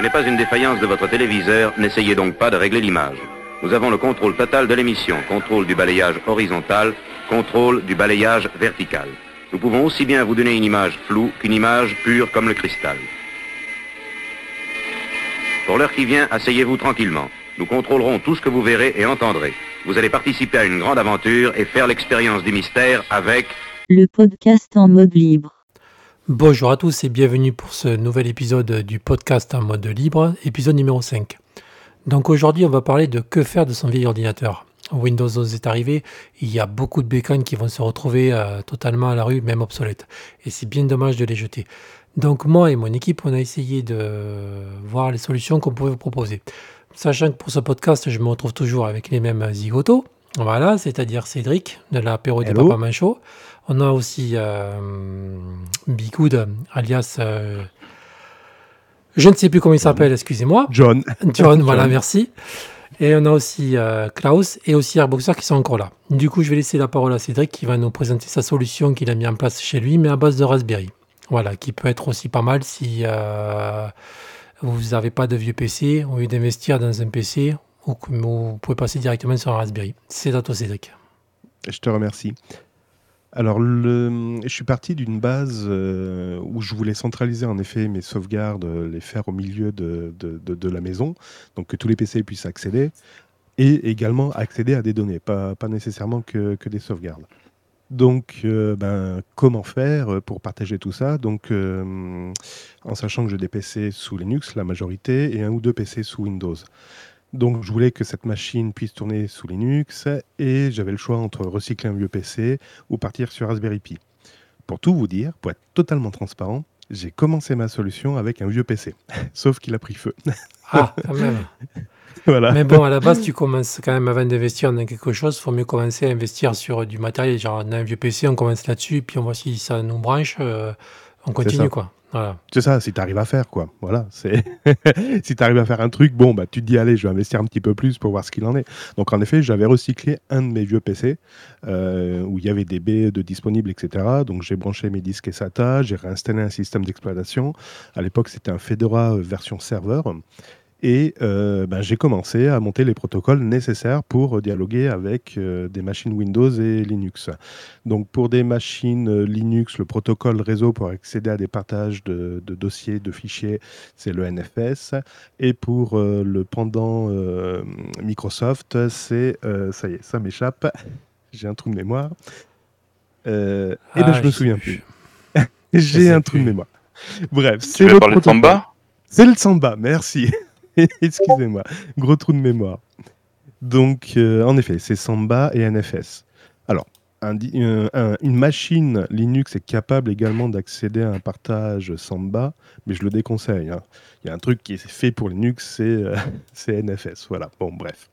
Ce n'est pas une défaillance de votre téléviseur, n'essayez donc pas de régler l'image. Nous avons le contrôle total de l'émission, contrôle du balayage horizontal, contrôle du balayage vertical. Nous pouvons aussi bien vous donner une image floue qu'une image pure comme le cristal. Pour l'heure qui vient, asseyez-vous tranquillement. Nous contrôlerons tout ce que vous verrez et entendrez. Vous allez participer à une grande aventure et faire l'expérience du mystère avec le podcast en mode libre. Bonjour à tous et bienvenue pour ce nouvel épisode du podcast en mode libre, épisode numéro 5. Donc aujourd'hui on va parler de que faire de son vieil ordinateur. Windows 11 est arrivé, il y a beaucoup de bécanes qui vont se retrouver euh, totalement à la rue, même obsolètes. Et c'est bien dommage de les jeter. Donc moi et mon équipe, on a essayé de voir les solutions qu'on pouvait vous proposer. Sachant que pour ce podcast, je me retrouve toujours avec les mêmes zigotos. Voilà, c'est-à-dire Cédric de l'apéro du Papa Manchot. On a aussi euh, Bigoud, alias. Euh, je ne sais plus comment il s'appelle, excusez-moi. John. John, voilà, merci. Et on a aussi euh, Klaus et aussi Airboxer qui sont encore là. Du coup, je vais laisser la parole à Cédric qui va nous présenter sa solution qu'il a mis en place chez lui, mais à base de Raspberry. Voilà, qui peut être aussi pas mal si vous n'avez pas de vieux PC, au lieu d'investir dans un PC, ou vous pouvez passer directement sur un Raspberry. C'est à toi, Cédric. Je te remercie. Alors, je suis parti d'une base euh, où je voulais centraliser en effet mes sauvegardes, les faire au milieu de, la maison, donc que tous les PC puissent accéder, et également accéder à des données, pas, nécessairement que, des sauvegardes. Donc, euh, ben, comment faire pour partager tout ça? Donc, euh, en sachant que j'ai des PC sous Linux, la majorité, et un ou deux PC sous Windows. Donc je voulais que cette machine puisse tourner sous Linux et j'avais le choix entre recycler un vieux PC ou partir sur Raspberry Pi. Pour tout vous dire, pour être totalement transparent, j'ai commencé ma solution avec un vieux PC, sauf qu'il a pris feu. Ah, quand même. voilà. Mais bon, à la base, tu commences quand même avant d'investir dans quelque chose, il faut mieux commencer à investir sur du matériel. Genre, on a un vieux PC, on commence là-dessus, puis on voit si ça nous branche, euh, on continue quoi. C'est ça, si tu arrives à faire, quoi. Voilà, c'est si tu arrives à faire un truc, bon, bah, tu te dis, allez, je vais investir un petit peu plus pour voir ce qu'il en est. Donc, en effet, j'avais recyclé un de mes vieux PC euh, où il y avait des B de disponibles, etc. Donc, j'ai branché mes disques SATA, j'ai réinstallé un système d'exploitation. À l'époque, c'était un Fedora euh, version serveur. Et euh, ben, j'ai commencé à monter les protocoles nécessaires pour dialoguer avec euh, des machines Windows et Linux. Donc pour des machines euh, Linux, le protocole réseau pour accéder à des partages de, dossiers, de fichiers, c'est le NFS. Et pour le pendant Microsoft, c'est... ça y est, ça m'échappe. J'ai un trou de mémoire. et ben, ah, je me souviens plus. J'ai un trou de mémoire. Bref, c'est le Samba? C'est le Samba, merci. Excusez-moi, gros trou de mémoire. Donc, euh, en effet, c'est Samba et NFS. Alors, euh, une machine Linux est capable également d'accéder à un partage Samba, mais je le déconseille. Hein. Il y a un truc qui est fait pour Linux, c'est euh, NFS. Voilà, bon, bref.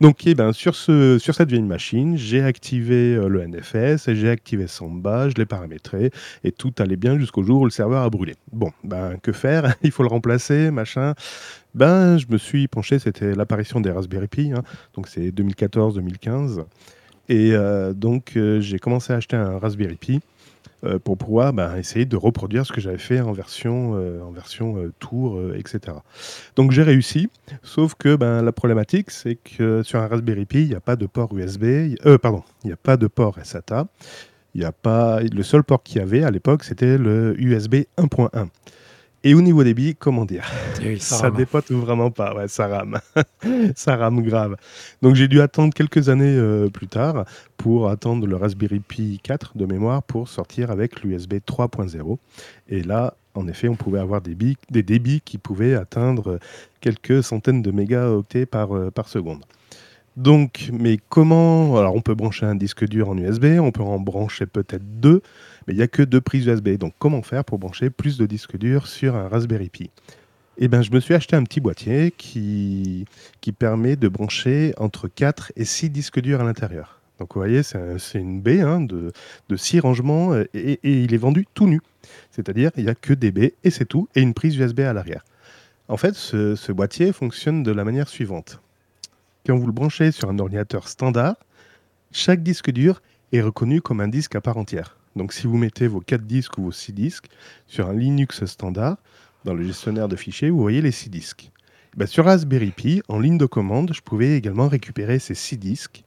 Donc, eh ben, sur, ce, sur cette vieille machine, j'ai activé euh, le NFS j'ai activé Samba, je l'ai paramétré et tout allait bien jusqu'au jour où le serveur a brûlé. Bon, ben, que faire? Il faut le remplacer, machin. Ben, je me suis penché, c'était l'apparition des Raspberry Pi, hein. donc c'est 2014-2015. Et euh, donc, euh, j'ai commencé à acheter un Raspberry Pi. Euh, pour pouvoir bah, essayer de reproduire ce que j'avais fait en version, euh, en version euh, tour, etc. Donc j'ai réussi, sauf que ben, la problématique, c'est que sur un Raspberry Pi, il n'y a pas de port USB, pardon, il n'y a pas de port SATA. Il y a pas, le seul port qu'il y avait à l'époque, c'était le USB 1.1. Et au niveau débit, comment dire? Ça, ça dépote vraiment pas, ouais, ça rame. ça rame grave. Donc j'ai dû attendre quelques années euh, plus tard pour attendre le Raspberry Pi 4 de mémoire pour sortir avec l'USB 3.0. Et là, en effet, on pouvait avoir des, des débits qui pouvaient atteindre quelques centaines de mégaoctets par, euh, par seconde. Donc, mais comment? Alors, on peut brancher un disque dur en USB, on peut en brancher peut-être deux, mais il n'y a que deux prises USB. Donc, comment faire pour brancher plus de disques durs sur un Raspberry Pi? Eh bien, je me suis acheté un petit boîtier qui, permet de brancher entre 4 et 6 disques durs à l'intérieur. Donc, vous voyez, c'est une baie hein, de, de 6 rangements et, et, il est vendu tout nu. C'est-à-dire, il n'y a que des baies et c'est tout, et une prise USB à l'arrière. En fait, ce boîtier fonctionne de la manière suivante quand vous le branchez sur un ordinateur standard, chaque disque dur est reconnu comme un disque à part entière. Donc si vous mettez vos 4 disques ou vos 6 disques sur un Linux standard, dans le gestionnaire de fichiers, vous voyez les six disques. Ben, sur Raspberry Pi, en ligne de commande, je pouvais également récupérer ces six disques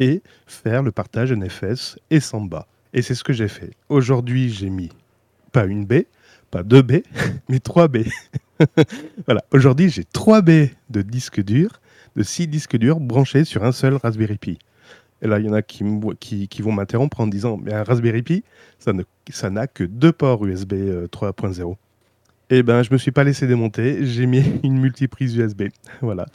et faire le partage NFS et Samba. Et c'est ce que j'ai fait. Aujourd'hui, j'ai mis pas une B, pas deux B, mais trois B. voilà, aujourd'hui, j'ai trois B de disques durs, de six disques durs branchés sur un seul Raspberry Pi. Et là, il y en a qui, vont m'interrompre en disant Mais un Raspberry Pi, ça n'a que deux ports USB 3.0. Eh ben, je me suis pas laissé démonter, j'ai mis une multiprise USB. voilà.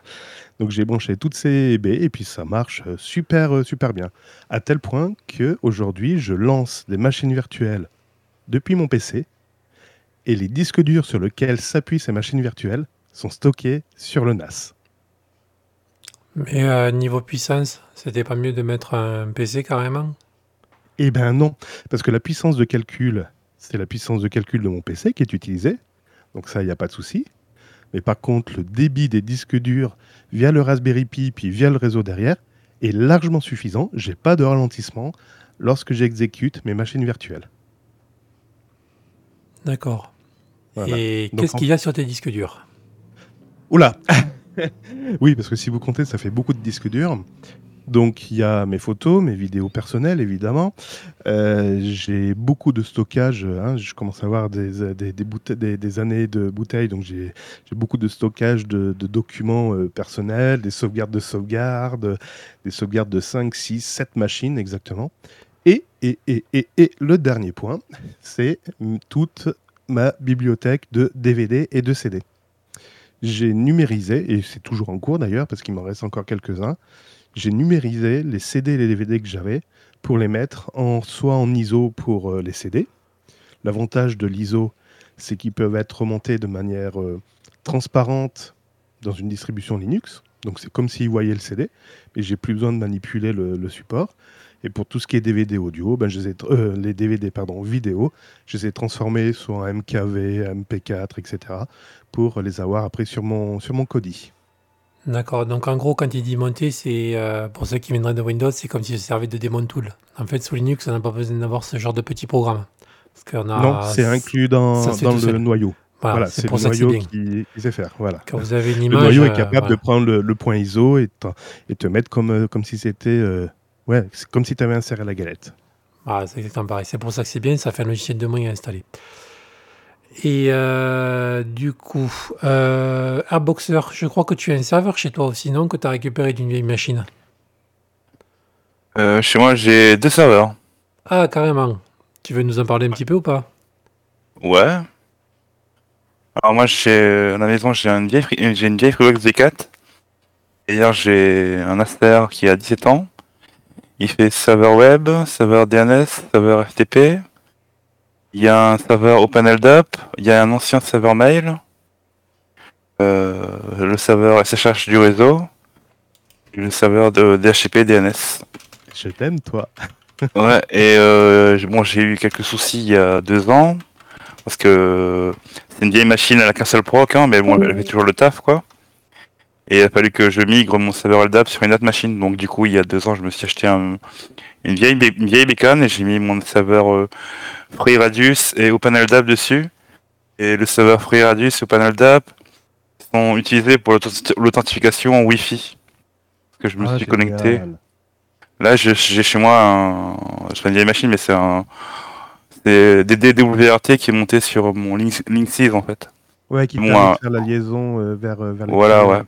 Donc j'ai branché toutes ces baies et puis ça marche euh, super euh, super bien. À tel point que aujourd'hui, je lance des machines virtuelles depuis mon PC et les disques durs sur lesquels s'appuient ces machines virtuelles sont stockés sur le NAS. Mais euh, niveau puissance, c'était pas mieux de mettre un PC carrément? Eh ben non, parce que la puissance de calcul, c'est la puissance de calcul de mon PC qui est utilisée. Donc ça, il n'y a pas de souci. Mais par contre, le débit des disques durs via le Raspberry Pi, puis via le réseau derrière, est largement suffisant. J'ai pas de ralentissement lorsque j'exécute mes machines virtuelles. D'accord. Et qu'est-ce qu'il y a sur tes disques durs? Oula Oui, parce que si vous comptez, ça fait beaucoup de disques durs. Donc il y a mes photos, mes vidéos personnelles évidemment. Euh, j'ai beaucoup de stockage. Hein. je commence à avoir des, années de bouteilles, donc j'ai beaucoup de stockage de, documents euh, personnels, des sauvegardes de sauvegarde, des sauvegardes de 5, 6, 7 machines exactement. Et, et, et, et le dernier point, c'est toute ma bibliothèque de DVD et de CD. J'ai numérisé, et c'est toujours en cours d'ailleurs, parce qu'il m'en reste encore quelques-uns, j'ai numérisé les CD et les DVD que j'avais pour les mettre soit en ISO pour euh, les CD. L'avantage de l'ISO, c'est qu'ils peuvent être remontés de manière euh, transparente dans une distribution Linux. Donc c'est comme s'ils voyaient le CD, mais j'ai plus besoin de manipuler le, support. Et pour tout ce qui est DVD audio, ben je les, euh, les DVD pardon, vidéo, je les ai transformés soit en MKV, MP4, etc. pour les avoir après sur mon, sur mon Kodi. D'accord. Donc en gros, quand il dit monter, c'est euh, pour ceux qui viendraient de Windows, c'est comme si ça servait de démon tool. En fait, sous Linux, on n'a pas besoin d'avoir ce genre de petit programme. Parce a, non, c'est inclus dans, dans le noyau. Voilà, c'est le noyau qui, sait faire. Voilà. Quand vous avez une image, le noyau est capable de prendre le, point ISO et, et te mettre comme, euh, comme si c'était. Euh, ouais, comme si tu avais inséré la galette. Ah, c'est exactement pareil. C'est pour ça que c'est bien, ça fait un logiciel de moins à installer. Et euh, du coup, euh, Airboxer, je crois que tu as un serveur chez toi aussi, non Que tu as récupéré d'une vieille machine? Euh, Chez moi, j'ai deux serveurs. Ah, carrément. Tu veux nous en parler un petit peu ou pas? Ouais. Alors moi, chez, à la maison, j'ai une vieille, j'ai une vieille Freebox V4. D'ailleurs, j'ai un Aster qui a 17 ans. Il fait serveur web, serveur DNS, serveur FTP, il y a un serveur OpenLDAP, il y a un ancien serveur mail, euh, le serveur SSH du réseau, et le serveur de DHCP DNS. Je t'aime, toi. ouais, et euh, bon, j'ai eu quelques soucis il y a deux ans, parce que c'est une vieille machine à la qu'un seul proc, hein, mais bon, elle fait toujours le taf, quoi. Et il a fallu que je migre mon serveur LDAP sur une autre machine. Donc du coup, il y a deux ans, je me suis acheté une, vieille, une vieille bécane et j'ai mis mon serveur euh, FreeRadius et OpenLDAP dessus. Et le serveur FreeRadius et OpenLDAP sont utilisés pour l'authentification en Wi-Fi. que je me ah, suis connecté. Là, j'ai chez moi un, je une vieille machine, mais c'est un, c'est des DWRT qui est monté sur mon Link, Link en fait. Ouais, qui permet de faire la liaison euh, vers, euh, vers Voilà, ouais.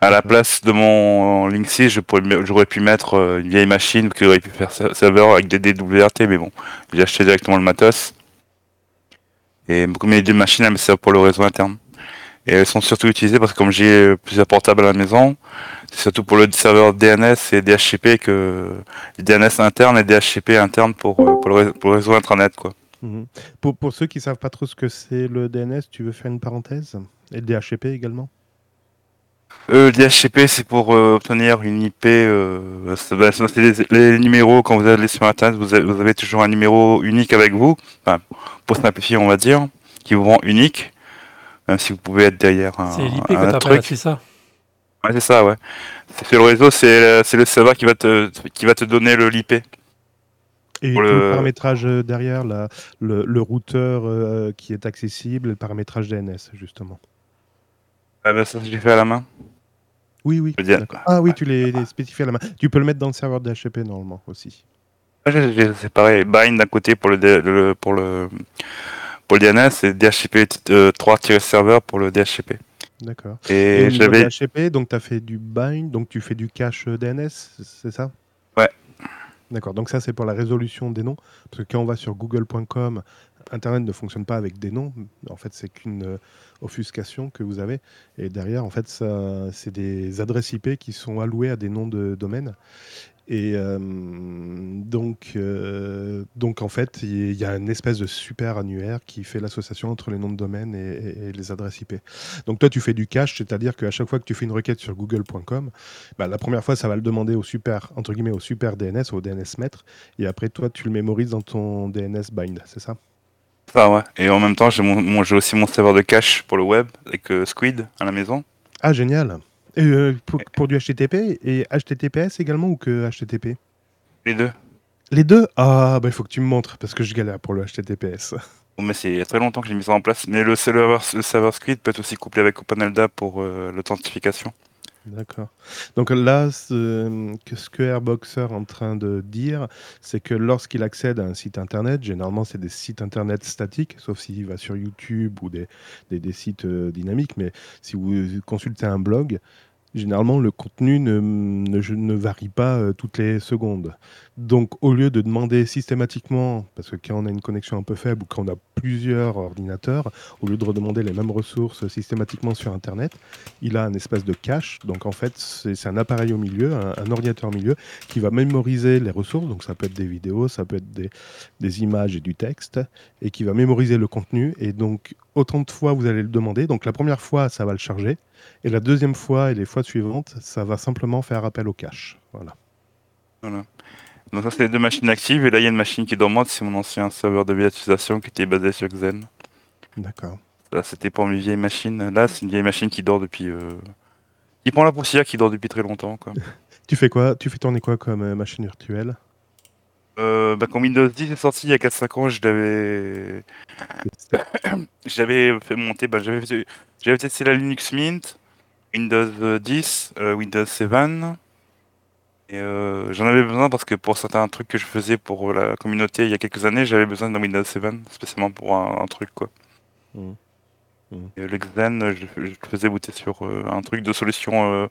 À la place de mon Link 6, j'aurais pu mettre euh, une vieille machine qui aurait pu faire serveur avec des DWRT, mais bon, j'ai acheté directement le matos. Et a deux machines, elles servent pour le réseau interne. Et elles sont surtout utilisées parce que comme j'ai plusieurs portables à la maison, c'est surtout pour le serveur DNS et DHCP que DNS interne et DHCP interne pour, euh, pour, le, réseau intranet. Quoi. Mhm. Pour, pour ceux qui savent pas trop ce que c'est le DNS, tu veux faire une parenthèse? Et le DHCP également? Euh, le DHCP, c'est pour euh, obtenir une IP. Euh, c'est les, numéros, quand vous allez sur Internet, vous avez, toujours un numéro unique avec vous, enfin, pour simplifier, on va dire, qui vous rend unique, même si vous pouvez être derrière un, C'est l'IP que truc. c'est ça? Ouais, c'est ça, ouais. C'est le réseau, c'est le serveur qui va te, qui va te donner le l'IP. Et le- le paramétrage euh, derrière, la- le, le routeur euh, qui est accessible, le paramétrage DNS, justement. Ah bah ça, j'ai fait à la main. Oui, oui. Je dire-. Ah oui, tu les, spécifies à la main. Tu peux le mettre dans le serveur DHCP normalement aussi. Ah, C'est pareil, bind d'un côté pour le, pour le pour le DNS et DHCP euh, 3-serveur pour le DHCP. D'accord. Et, Et j'avais DHCP, donc tu as fait du bind, donc tu fais du cache euh, DNS, c'est ça? Ouais. D'accord, donc ça c'est pour la résolution des noms. Parce que quand on va sur google.com, Internet ne fonctionne pas avec des noms. En fait, c'est qu'une euh, offuscation que vous avez. Et derrière, en fait, c'est des adresses IP qui sont allouées à des noms de domaine. Et euh, donc, euh, donc, en fait, il y a une espèce de super annuaire qui fait l'association entre les noms de domaine et les adresses IP. Donc, toi, tu fais du cache, c'est-à-dire qu'à chaque fois que tu fais une requête sur google.com, bah, la première fois, ça va le demander au super, entre guillemets, au super DNS, au DNS maître. Et après, toi, tu le mémorises dans ton DNS bind, c'est ça? Ça, ouais. Et en même temps, j'ai mon, mon- j'ai aussi mon serveur de cache pour le web avec euh, Squid à la maison. Ah, génial. Et, euh, pour, pour du HTTP et HTTPS également ou que HTTP Les deux. Les deux? Ah, bah, il faut que tu me montres parce que je galère pour le HTTPS. Bon, mais c'est il y a très longtemps que j'ai mis ça en place. Mais le serveur, le serveur Squid peut être aussi couplé avec OpenLDAP pour euh, l'authentification. D'accord. Donc là, ce que, Airboxer est en train de dire, c'est que lorsqu'il accède à un site internet, généralement c'est des sites internet statiques, sauf s'il va sur YouTube ou des sites euh, dynamiques, mais si vous consultez un blog, généralement le contenu ne, varie pas euh, toutes les secondes. Donc au lieu de demander systématiquement, parce que quand on a une connexion un peu faible ou quand on a plusieurs ordinateurs, au lieu de redemander les mêmes ressources systématiquement sur Internet, il a un espèce de cache. Donc en fait, c'est un appareil au milieu, un, un ordinateur au milieu, qui va mémoriser les ressources. Donc ça peut être des vidéos, ça peut être des, des images et du texte, et qui va mémoriser le contenu. Et donc autant de fois vous allez le demander. Donc la première fois, ça va le charger. Et la deuxième fois et les fois suivantes, ça va simplement faire appel au cache. Voilà. Voilà. Donc ça, c'est les deux machines actives. Et là, il y a une machine qui est dormante. C'est mon ancien serveur de virtualisation qui était basé sur Xen. D'accord. Là, c'était pour mes vieilles machines. Là, c'est une vieille machine qui dort depuis... euh, Qui prend la poussière, qui dort depuis très longtemps. Quoi. Tu fais quoi? Tu fais tourner quoi comme euh, machine virtuelle? Euh, bah, quand Windows 10 est sorti il y a 4-5 ans. J'avais fait monter... Bah, j'avais testé la Linux Mint, Windows 10, euh, Windows 7... Et euh, j'en avais besoin parce que pour certains trucs que je faisais pour la communauté il y a quelques années, j'avais besoin d'un Windows 7, spécialement pour un, truc quoi. Mhm. Et le Xen, je, je le faisais booter sur euh, un truc de solution euh,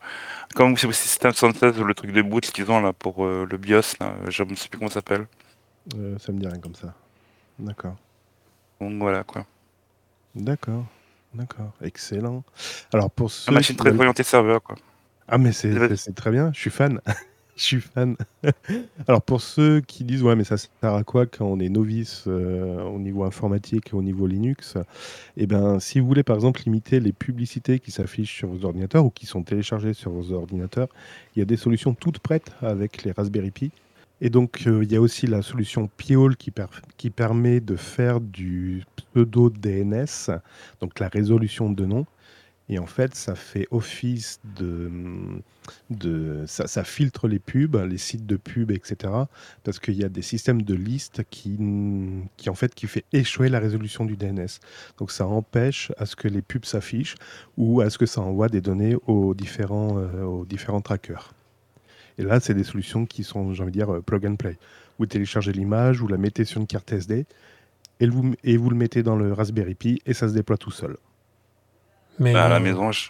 comme c'est System 76 le truc de boot qu'ils ont là pour euh, le BIOS, là, je ne sais plus comment ça s'appelle. Ça me dit rien comme ça. D'accord. Donc voilà quoi. D'accord. D'accord. Excellent. Alors pour Une machine très orientée serveur quoi. Ah mais c'est très bien, je suis fan. je suis fan. Alors pour ceux qui disent ouais mais ça sert à quoi quand on est novice euh, au niveau informatique et au niveau Linux Eh bien si vous voulez par exemple limiter les publicités qui s'affichent sur vos ordinateurs ou qui sont téléchargées sur vos ordinateurs, il y a des solutions toutes prêtes avec les Raspberry Pi. Et donc euh, il y a aussi la solution Piol qui, qui permet de faire du pseudo DNS, donc la résolution de nom. Et en fait, ça fait office de, ça, filtre les pubs, les sites de pubs, etc. Parce qu'il y a des systèmes de listes qui, qui en fait qui fait échouer la résolution du DNS. Donc ça empêche à ce que les pubs s'affichent ou à ce que ça envoie des données aux différents, euh, aux différents trackers. Et là, c'est des solutions qui sont, j'ai envie de dire, euh, plug and play. Vous téléchargez l'image, vous la mettez sur une carte SD et vous le mettez dans le Raspberry Pi et ça se déploie tout seul. Mais Bah, à la maison, je-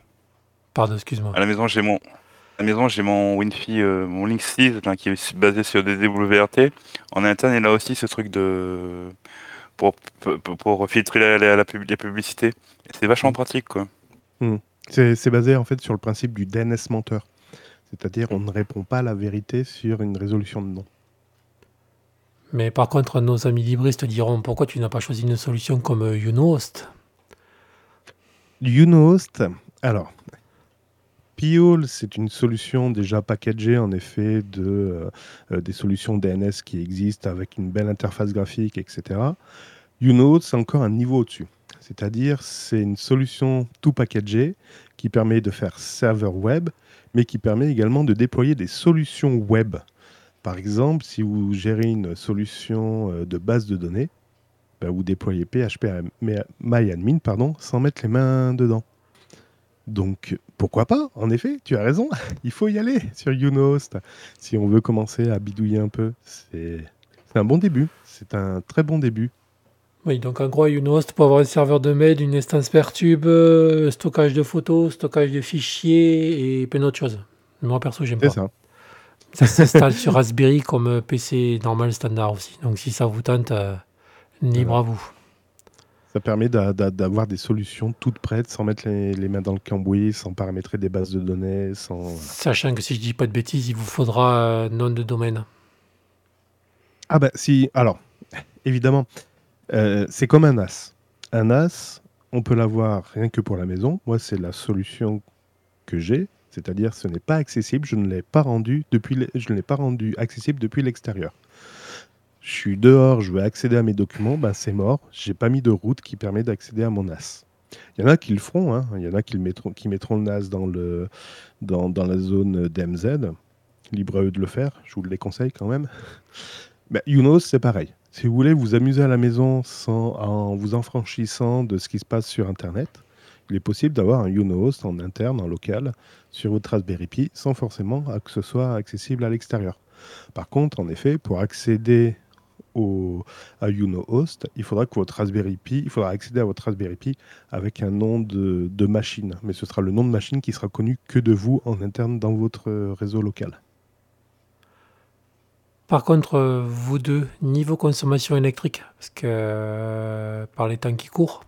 Pardon, excuse-moi. à la maison j'ai mon à la maison j'ai mon WinFi, euh, mon Link 6 là, qui est basé sur des DWRT. En interne, il a aussi ce truc de pour, pour, pour filtrer la, la, la pub- les publicités. C'est vachement pratique quoi. C'est c'est basé en fait sur le principe du DNS menteur. C'est-à-dire on ne répond pas à la vérité sur une résolution de nom. Mais par contre, nos amis libristes diront pourquoi tu n'as pas choisi une solution comme euh, Unost, alors, Piol, c'est une solution déjà packagée en effet de, euh, euh, des solutions DNS qui existent avec une belle interface graphique, etc. Unost, c'est encore un niveau au-dessus. C'est-à-dire, c'est une solution tout packagée qui permet de faire serveur web, mais qui permet également de déployer des solutions web Par exemple, si vous gérez une solution euh, de base de données, bah, vous déployez PHP à MyAdmin pardon, sans mettre les mains dedans. Donc, pourquoi pas En effet, tu as raison. Il faut y aller sur Unost si on veut commencer à bidouiller un peu. C'est c'est un bon début. C'est un très bon début. Oui, donc en gros, Unost pour avoir un serveur de mail, une instance Pertube, euh, stockage de photos, stockage de fichiers et plein d'autres choses. Moi, perso, j'aime C'est pas. ça. Ça s'installe sur Raspberry comme PC normal standard aussi. Donc si ça vous tente, euh, libre Voilà. à vous. Ça permet d'a- d'a- d'avoir des solutions toutes prêtes sans mettre les, les mains dans le cambouis, sans paramétrer des bases de données, sans. Sachant que si je dis pas de bêtises, il vous faudra euh, nom de domaine. Ah bah si, alors, évidemment, euh, c'est comme un NAS. Un NAS, on peut l'avoir rien que pour la maison. Moi, c'est la solution que j'ai, c'est-à-dire ce n'est pas accessible, je ne l'ai pas rendu depuis, je ne l'ai pas rendu accessible depuis l'extérieur. Je suis dehors, je veux accéder à mes documents, ben c'est mort. J'ai pas mis de route qui permet d'accéder à mon NAS. Il y en a qui le feront, hein. il y en a qui, mettront, qui mettront le NAS dans, le, dans, dans la zone DMZ. Libre à eux de le faire, je vous le conseille quand même. Ben, Unos, c'est pareil. Si vous voulez vous amuser à la maison sans, en vous enfranchissant de ce qui se passe sur Internet, il est possible d'avoir un Unos en interne, en local, sur votre Raspberry Pi, sans forcément que ce soit accessible à l'extérieur. Par contre, en effet, pour accéder au, à UnoHost, il faudra que votre Raspberry Pi, il faudra accéder à votre Raspberry Pi avec un nom de, de machine. Mais ce sera le nom de machine qui sera connu que de vous en interne dans votre réseau local. Par contre, euh, vous deux, niveau consommation électrique, parce que euh, par les temps qui courent,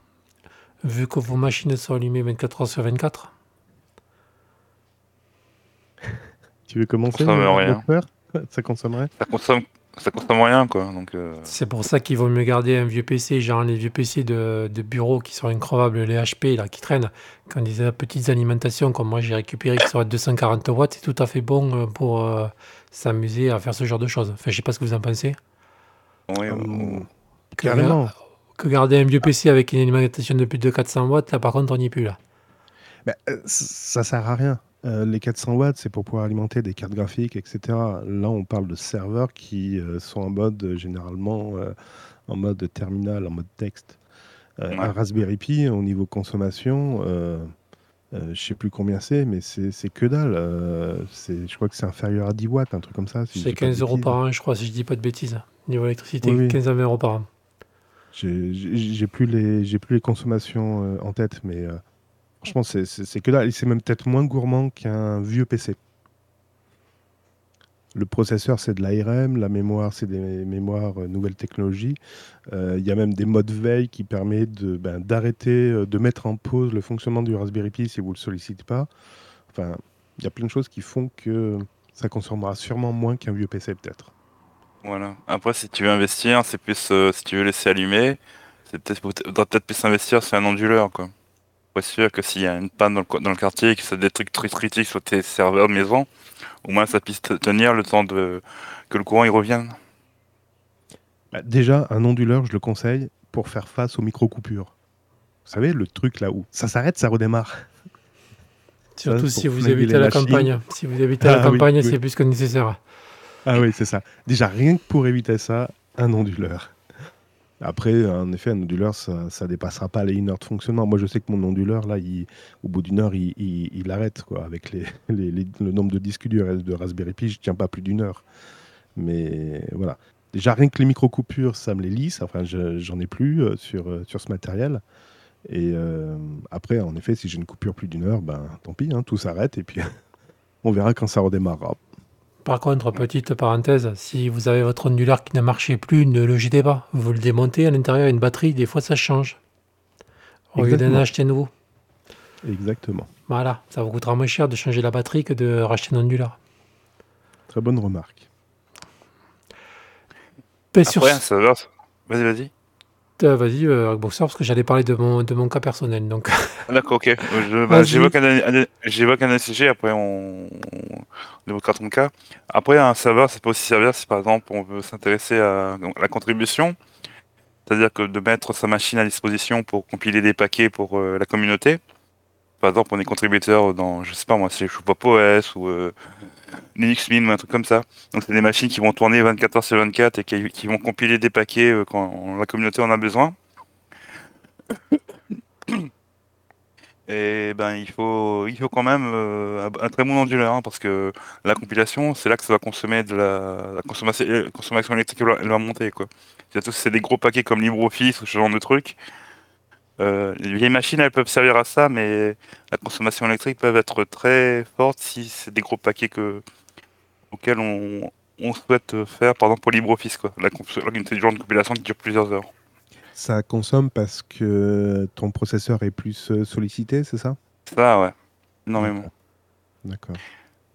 vu que vos machines sont allumées 24 heures sur 24, Tu veux commencer consomme euh, rien. Ça consommerait? Ça consomme, ça consomme rien, quoi. Donc, euh, c'est pour ça qu'il vaut mieux garder un vieux PC, genre les vieux PC de, de bureau qui sont increvables, les HP là, qui traînent, quand ils ont des petites alimentations comme moi j'ai récupéré qui sont à 240 watts, c'est tout à fait bon euh, pour euh, s'amuser à faire ce genre de choses. Enfin, je sais pas ce que vous en pensez. oui, euh, Que, Carrément. que garder un vieux PC avec une alimentation de plus de 400 watts, là par contre on n'y est plus là. Ben, ça sert à rien. Euh, les 400 watts, c'est pour pouvoir alimenter des cartes graphiques, etc. Là, on parle de serveurs qui euh, sont en mode euh, généralement en mode terminal, en mode texte. Ouais. Un Raspberry Pi, au niveau consommation, je sais plus combien c'est, mais c'est que dalle. Je crois que c'est inférieur à 10 watts, un truc comme ça. si C'est dis pas de 15 euros par an, je crois, si je dis pas de bêtises. Niveau électricité, Oui, oui. 15 à 20 euros par an. J'ai plus les j'ai plus les consommations en tête, mais franchement c'est que. Et C'est même peut-être moins gourmand qu'un vieux PC. Le processeur c'est de l'ARM, la mémoire c'est des mémoires euh, nouvelles technologies. Euh, Il y a même des modes veille qui permettent ben, d'arrêter, euh, de mettre en pause le fonctionnement du Raspberry Pi si vous le sollicitez pas. Enfin, il y a plein de choses qui font que ça consommera sûrement moins qu'un vieux PC peut-être. voilà. Après, si tu veux investir, c'est plus si tu veux laisser allumer, c'est peut-être peut-être plus investir sur un onduleur, quoi. Sûr que s'il y a une panne dans le, co- dans le quartier, que c'est des trucs très critiques sur tes serveurs de maison, au moins ça puisse te tenir le temps de que le courant y revienne. Bah, déjà, un onduleur, je le conseille pour faire face aux micro-coupures. Vous savez, le truc là où ça s'arrête, ça redémarre. Surtout pour si vous habitez à la machines. campagne. Si vous habitez à la Ah campagne, oui. c'est plus que nécessaire. Ah oui, c'est ça. Déjà, rien que pour éviter ça, un onduleur. Après, en effet, un onduleur, ça ne dépassera pas les une heure de fonctionnement. Moi, je sais que mon onduleur, là, au bout d'une heure, il, arrête. Quoi. Avec le nombre de disques durs de Raspberry Pi, je tiens pas plus d'une heure. Mais voilà. Déjà, rien que les micro-coupures, ça me les lisse. Enfin, je- j'en ai plus euh, sur, euh, sur ce matériel. Et euh, après, en effet, si j'ai une coupure plus d'une heure, ben tant pis, hein, tout s'arrête. Et puis, on verra quand ça redémarrera. Par contre, petite parenthèse, si vous avez votre onduleur qui ne marchait plus, ne le jetez pas. Vous le démontez, à l'intérieur, il y a une batterie, des fois ça change. Au lieu d'en acheter un nouveau. Exactement. Voilà, ça vous coûtera moins cher de changer la batterie que de racheter un onduleur. Très bonne remarque. Ben, sur Après, vas-y, vas-y. Euh, vas-y, euh, parce que j'allais parler de mon, de mon cas personnel. Donc, Ah, D'accord, ok. Je- bah. J'évoque un, un- après on, on évoquera ton cas. Après, un serveur, ça peut aussi servir si par exemple on veut s'intéresser à la contribution, c'est-à-dire que de mettre sa machine à disposition pour compiler des paquets pour euh, la communauté. par exemple, on est contributeur dans, je sais pas moi, c'est Pop OS ou euh, Linux Mint ou un truc comme ça. Donc c'est des machines qui vont tourner 24 heures sur 24 et qui, vont compiler des paquets euh, quand la communauté en a besoin. Et ben il faut il faut quand même euh, un très bon onduleur hein, parce que la compilation c'est là que ça va consommer de la, consommation, euh, consommation électrique elle va, elle va monter quoi. C'est des gros paquets comme LibreOffice ou ce genre de trucs. Euh, les vieilles machines elles peuvent servir à ça mais la consommation électrique peut être très forte si c'est des gros paquets que auxquels on, on souhaite faire par exemple pour LibreOffice quoi. La, une genre de compilation qui dure plusieurs heures. Ça consomme parce que ton processeur est plus euh, sollicité, c'est ça? Ça ouais. Énormément. D'accord.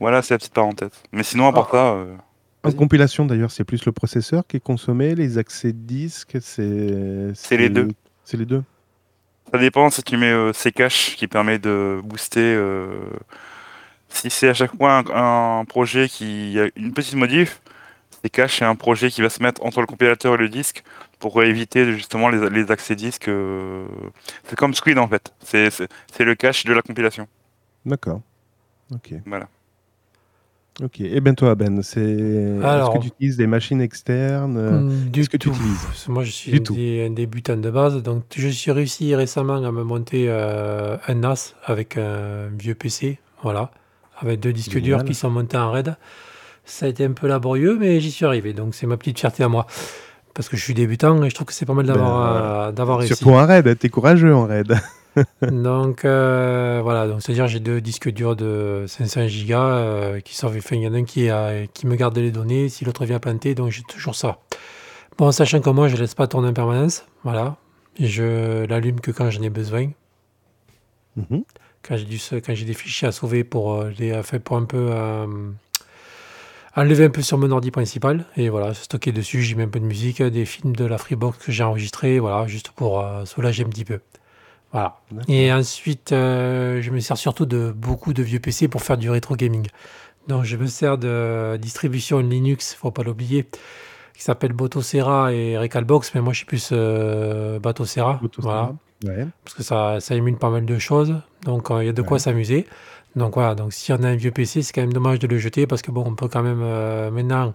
Voilà, c'est la petite parenthèse. Mais sinon, à part ça, euh, En compilation, d'ailleurs, c'est plus le processeur qui est consommé, les accès disques, c'est. C'est les deux. C'est les deux. Ça dépend si tu mets euh, Ccache qui permet de booster. euh, si c'est à chaque fois un, un projet qui a une petite modif, Ccache c'est un projet qui va se mettre entre le compilateur et le disque pour éviter justement les, les accès disques. euh, C'est comme Squid en fait. C'est le cache de la compilation. D'accord. Ok. Voilà. Ok. Et ben toi, Ben, c'est. Est-ce que tu utilises des machines externes euh, Hmm, du que tu tout. Moi, je suis un, tout. dé- un débutant de base. Donc, je suis réussi récemment à me monter euh, un NAS avec un vieux PC. Voilà. Avec deux disques Génial. durs qui sont montés en RAID. Ça a été un peu laborieux, mais j'y suis arrivé. Donc, c'est ma petite fierté à moi. Parce que je suis débutant et je trouve que c'est pas mal d'avoir Ben, euh, d'avoir réussi. Surtout en raid, t'es courageux en raid. Donc euh, voilà, donc c'est-à-dire j'ai deux disques durs de 500 gigas euh, qui sont, enfin, il y en a un qui, a- qui me garde les données, si l'autre vient planter, donc j'ai toujours ça. Bon, sachant que moi je laisse pas tourner en permanence, voilà, je l'allume que quand j'en ai besoin, Mhm. quand j'ai du, quand j'ai des fichiers à sauver pour euh, les, enfin, pour un peu euh, enlever un peu sur mon ordi principal et voilà, stocker dessus, j'y mets un peu de musique, des films de la Freebox que j'ai enregistrés, voilà, juste pour soulager un petit peu. Voilà. Et ensuite, euh, je me sers surtout de beaucoup de vieux PC pour faire du rétro gaming. Donc, je me sers de distribution Linux, faut pas l'oublier, qui s'appelle Botocera et Recalbox, mais moi je suis plus euh, Batocera, voilà, Ouais. parce que ça, ça émule pas mal de choses. Donc, euh, il y a de quoi Ouais. s'amuser. Donc voilà, donc si on a un vieux PC, c'est quand même dommage de le jeter parce que bon, on peut quand même euh, maintenant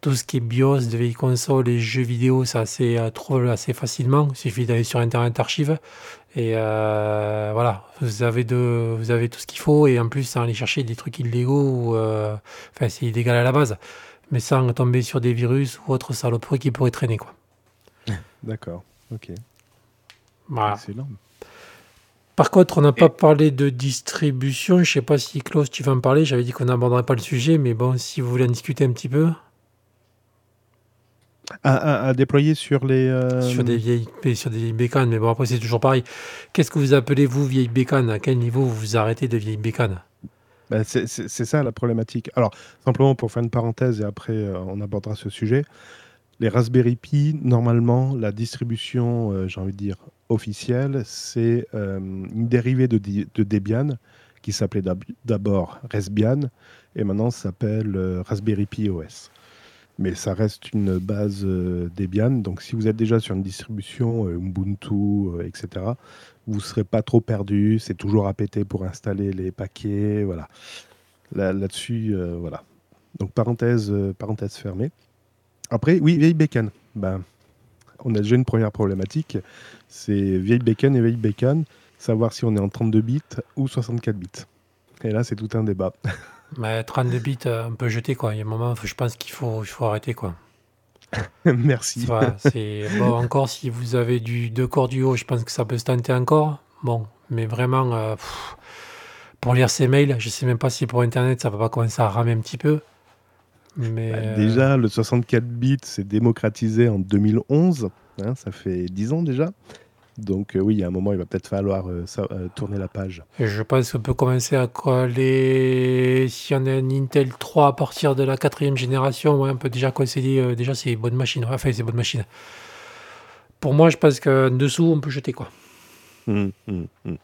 tout ce qui est BIOS de vieilles consoles et jeux vidéo, ça c'est euh, assez facilement. Il suffit d'aller sur Internet Archive et euh, voilà, vous avez de, vous avez tout ce qu'il faut et en plus sans aller chercher des trucs illégaux ou euh, enfin c'est illégal à la base, mais sans tomber sur des virus ou autres saloperies qui pourraient traîner quoi. D'accord. Ok. Voilà. Excellent. Par contre, on n'a pas parlé de distribution. Je sais pas si Klaus, tu vas en parler. J'avais dit qu'on n'aborderait pas le sujet, mais bon, si vous voulez en discuter un petit peu À, à- à déployer sur les. euh, sur des vieilles sur des vieilles bécanes, mais bon, après c'est toujours pareil. Qu'est-ce que vous appelez vous vieille bécane À quel niveau vous vous arrêtez de vieille bécane bah, c'est ça la problématique. Alors, simplement pour faire une parenthèse et après euh, on abordera ce sujet. Les Raspberry Pi, normalement, la distribution, euh, j'ai envie de dire, officielle, c'est une dérivée de, de Debian qui s'appelait d'ab- d'abord Raspbian et maintenant s'appelle Raspberry Pi OS. Mais ça reste une base euh, Debian. Donc, si vous êtes déjà sur une distribution euh, Ubuntu, euh, etc., vous ne serez pas trop perdu. C'est toujours péter pour installer les paquets. Voilà. Là- Là-dessus, voilà. Donc, parenthèse, parenthèse fermée. Après, oui, vieille bacon. Ben, on a déjà une première problématique. C'est vieille bacon et vieille bacon. Savoir si on est en 32 bits ou 64 bits. Et là, c'est tout un débat. Mais 32 bits, euh, on peut jeter quoi. Il y a un moment, je pense qu'il faut, il faut arrêter quoi. Merci. Voilà, c'est bon encore si vous avez du deux corps du haut, je pense que ça peut se tenter encore. Bon, mais vraiment euh, pff, pour lire ces mails, je sais même pas si pour internet ça va pas commencer à ramer un petit peu. Mais Bah, euh, Déjà, le 64 bits s'est démocratisé en 2011. hein, ça fait 10 ans déjà. Donc, euh, oui, il y a un moment, il va peut-être falloir euh, ça- euh, tourner la page. je pense qu'on peut commencer à coller si on a un Intel 3 à partir de la quatrième génération, ouais, on peut déjà concéder euh, déjà c'est bonne machine. Enfin, c'est bonne machine. Pour moi, je pense qu'en dessous, on peut jeter quoi. Hum, hum, hum.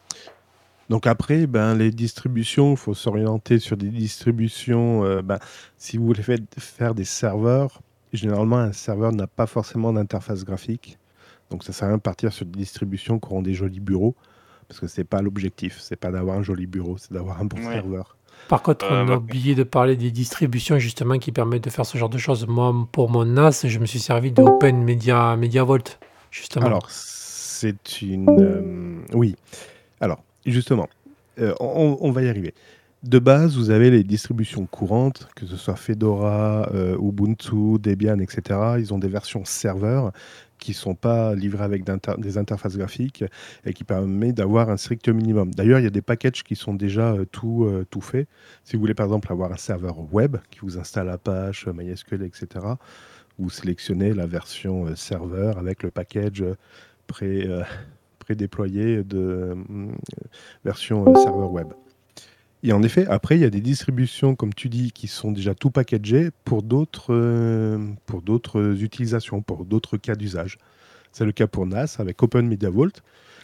Donc après, ben, les distributions, il faut s'orienter sur des distributions. ben, si vous voulez faire des serveurs, généralement, un serveur n'a pas forcément d'interface graphique. Donc ça sert à rien de partir sur des distributions qui auront des jolis bureaux. parce que c'est pas l'objectif, c'est pas d'avoir un joli bureau, c'est d'avoir un bon Ouais. serveur. Par contre, Euh, on a bah- oublié de parler des distributions justement qui permettent de faire ce genre de choses. Moi, pour mon NAS, je me suis servi de Open Media, MediaVolt, justement. Alors, c'est une. euh, oui. Alors, justement, euh, on, on va y arriver. De base, vous avez les distributions courantes, que ce soit Fedora, euh, Ubuntu, Debian, etc. Ils ont des versions serveurs qui ne sont pas livrées avec des interfaces graphiques et qui permettent d'avoir un strict minimum. D'ailleurs, il y a des packages qui sont déjà euh, tout, euh, tout faits. Si vous voulez, par exemple, avoir un serveur web qui vous installe Apache, MySQL, etc., vous sélectionnez la version euh, serveur avec le package euh, pré, euh, prédéployé de euh, version euh, serveur web. Et en effet, après, il y a des distributions, comme tu dis, qui sont déjà tout packagées pour d'autres euh, pour d'autres utilisations, pour d'autres cas d'usage. C'est le cas pour NAS avec Open Media Vault.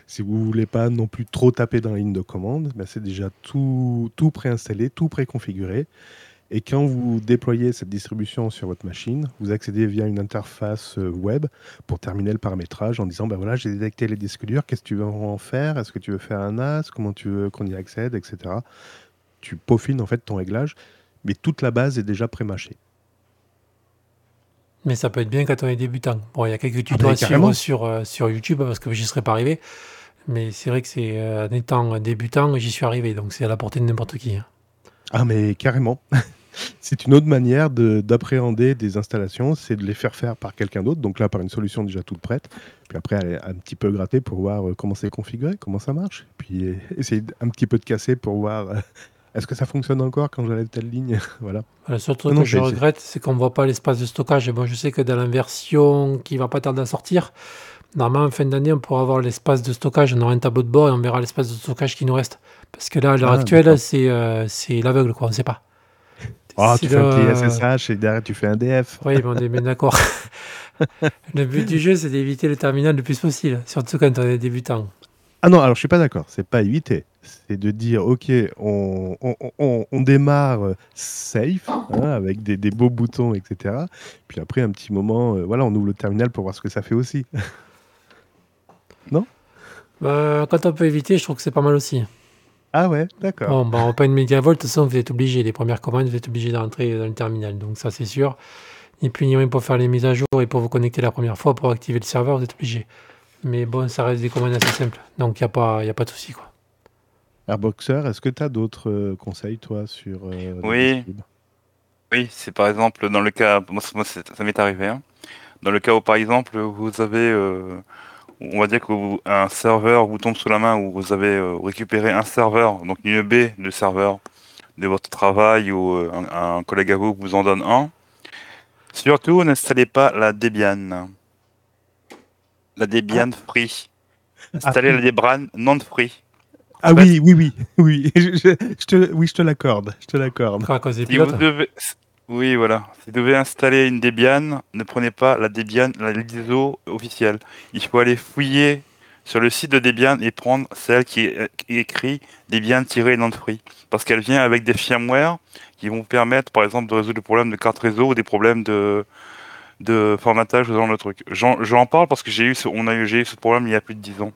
Si vous voulez pas non plus trop taper dans la ligne de commande, ben c'est déjà tout, tout préinstallé, tout préconfiguré. Et quand vous déployez cette distribution sur votre machine, vous accédez via une interface euh, web pour terminer le paramétrage en disant ben voilà, j'ai détecté les disques durs, qu'est-ce que tu veux en faire? Est-ce que tu veux faire un NAS Comment tu veux qu'on y accède? Etc. Tu peaufines en fait ton réglage, mais toute la base est déjà pré-mâchée. Mais ça peut être bien quand on est débutant. Bon, il y a quelques Ah tutos à suivre carrément. sur, euh, sur YouTube parce que j'y serais pas arrivé. Mais c'est vrai que c'est euh, en étant débutant, j'y suis arrivé. Donc c'est à la portée de n'importe qui. hein. Ah mais carrément C'est une autre manière de- d'appréhender des installations, c'est de les faire faire par quelqu'un d'autre, donc là par une solution déjà toute prête, puis après aller un petit peu gratter pour voir euh, comment c'est configuré, comment ça marche, puis essayer un petit peu de casser pour voir est-ce que ça fonctionne encore quand j'enlève telle ligne, voilà. Le seul truc Non, que je regrette, c'est qu'on voit pas l'espace de stockage. Et bon, je sais que dans la version qui va pas tarder à sortir, normalement, en fin d'année, on pourra avoir l'espace de stockage. On aura un tableau de bord et on verra l'espace de stockage qui nous reste. Parce que là, à l'heure Ah, actuelle, c'est euh, c'est l'aveugle, quoi. On sait pas. Ah, C'est tu fais un petit SSH et derrière tu fais un DF. Oui, mais on est bien d'accord. le but du jeu, c'est d'éviter le terminal le plus possible, surtout quand on est débutant. Ah non, alors je suis pas d'accord, c'est pas éviter. C'est de dire, ok, on, on- on- on démarre euh, safe, hein, avec des, des beaux boutons, etc. Puis après, un petit moment, euh, voilà, on ouvre le terminal pour voir ce que ça fait aussi. Bah, quand on peut éviter, je trouve que c'est pas mal aussi. Ah ouais, d'accord. Bon, bah, Open Media Vault, de toute façon, vous êtes obligé. Les premières commandes, vous êtes obligé d'entrer dans le terminal. Donc, ça, c'est sûr. Ni moins pour faire les mises à jour et pour vous connecter la première fois, pour activer le serveur, vous êtes obligé. Mais bon, ça reste des commandes assez simples. Donc, il n'y a, pas- y a pas de souci. Quoi. Airboxer, est-ce que tu as d'autres euh, conseils, toi, sur. euh, Oui. Oui, c'est par exemple dans le cas, moi, ça- moi, c'est- ça m'est arrivé, hein. dans le cas où par exemple vous avez, euh, on va dire que vous- un serveur vous tombe sous la main ou vous avez euh, récupéré un serveur, donc une baie de serveur de votre travail ou euh, un, un collègue à vous vous en donne un. Surtout, n'installez pas la Debian. La Debian free. Installez la Debian non free. Ah fait- oui, oui, oui, oui. je, je- je te, oui, je te l'accorde. Je te l'accorde. Si vous devez, oui, voilà. Si vous devez installer une Debian, ne prenez pas la Debian, la l'ISO officielle. Il faut aller fouiller sur le site de Debian et prendre celle qui est, qui écrit Debian-free. Parce qu'elle vient avec des firmware qui vont permettre, par exemple, de résoudre des problèmes de carte réseau ou des problèmes de, de formatage genre de truc. J'en j'en parle parce que j'ai eu, ce- on a eu, j'ai eu ce problème il y a plus de 10 ans.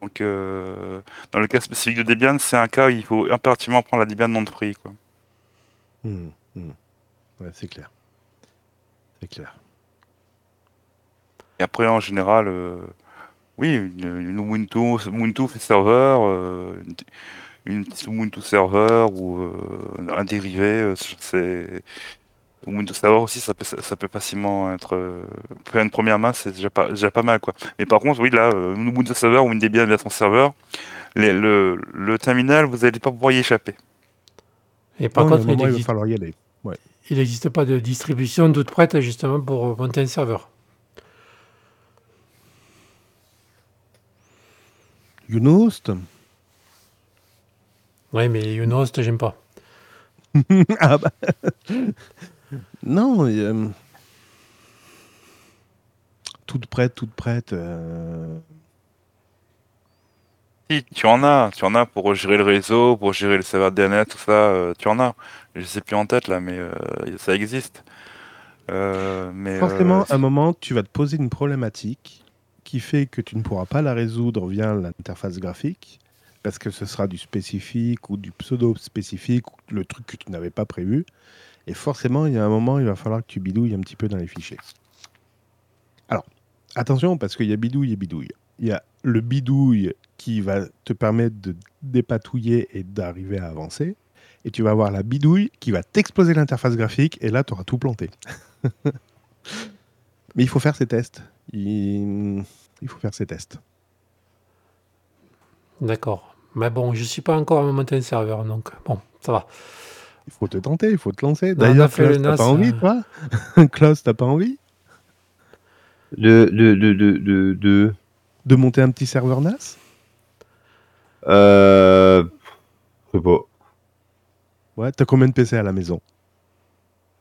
Donc, euh, dans le cas spécifique de Debian, c'est un cas où il faut impérativement prendre la Debian non-free, quoi. Hmm, hmm. Ouais, c'est clair. C'est clair. Et après, en général, euh, oui, une, une Ubuntu, Ubuntu fait serveur, euh, une, une Ubuntu serveur ou euh, un dérivé, c'est Ubuntu serveur aussi, ça peut, ça peut facilement être euh, faire une première main, c'est déjà pas, déjà pas mal quoi. Mais par contre, oui, là, euh, Ubuntu serveur ou une Debian version serveur, les- le, le terminal, vous n'allez pas pouvoir y échapper. Et par Non, contre, il va falloir y aller. il n'existe pas de distribution toute prête justement pour monter un serveur. Unost Oui, mais Unost, j'aime pas. ah bah. Non, euh, toute prête, toute prête. euh, Si, tu en as, tu en as pour gérer le réseau, pour gérer le serveur DNS, tout ça, euh, tu en as. Je sais plus en tête là, mais euh, ça existe. Euh, mais Forcément, euh, à un moment, tu vas te poser une problématique qui fait que tu ne pourras pas la résoudre via l'interface graphique, parce que ce sera du spécifique ou du pseudo-spécifique, ou le truc que tu n'avais pas prévu. Et forcément, il y a un moment, il va falloir que tu bidouilles un petit peu dans les fichiers. Alors, attention, parce qu'il y a bidouille et bidouille. Il y a le bidouille qui va te permettre de dépatouiller et d'arriver à avancer. Et tu vas avoir la bidouille qui va t'exploser l'interface graphique, et là, tu auras tout planté. Mais il faut faire ces tests. Il, faut faire ces tests. D'accord. Mais bon, je suis pas encore à monter un serveur, donc bon, ça va. Il faut te tenter, il faut te lancer. D'ailleurs, Klaus, t'as NAS, pas envie, euh. toi Klaus, t'as pas envie De, de, de, de, de, de- de monter un petit serveur NAS? Euh, je sais pas. Ouais, t'as combien de PC à la maison?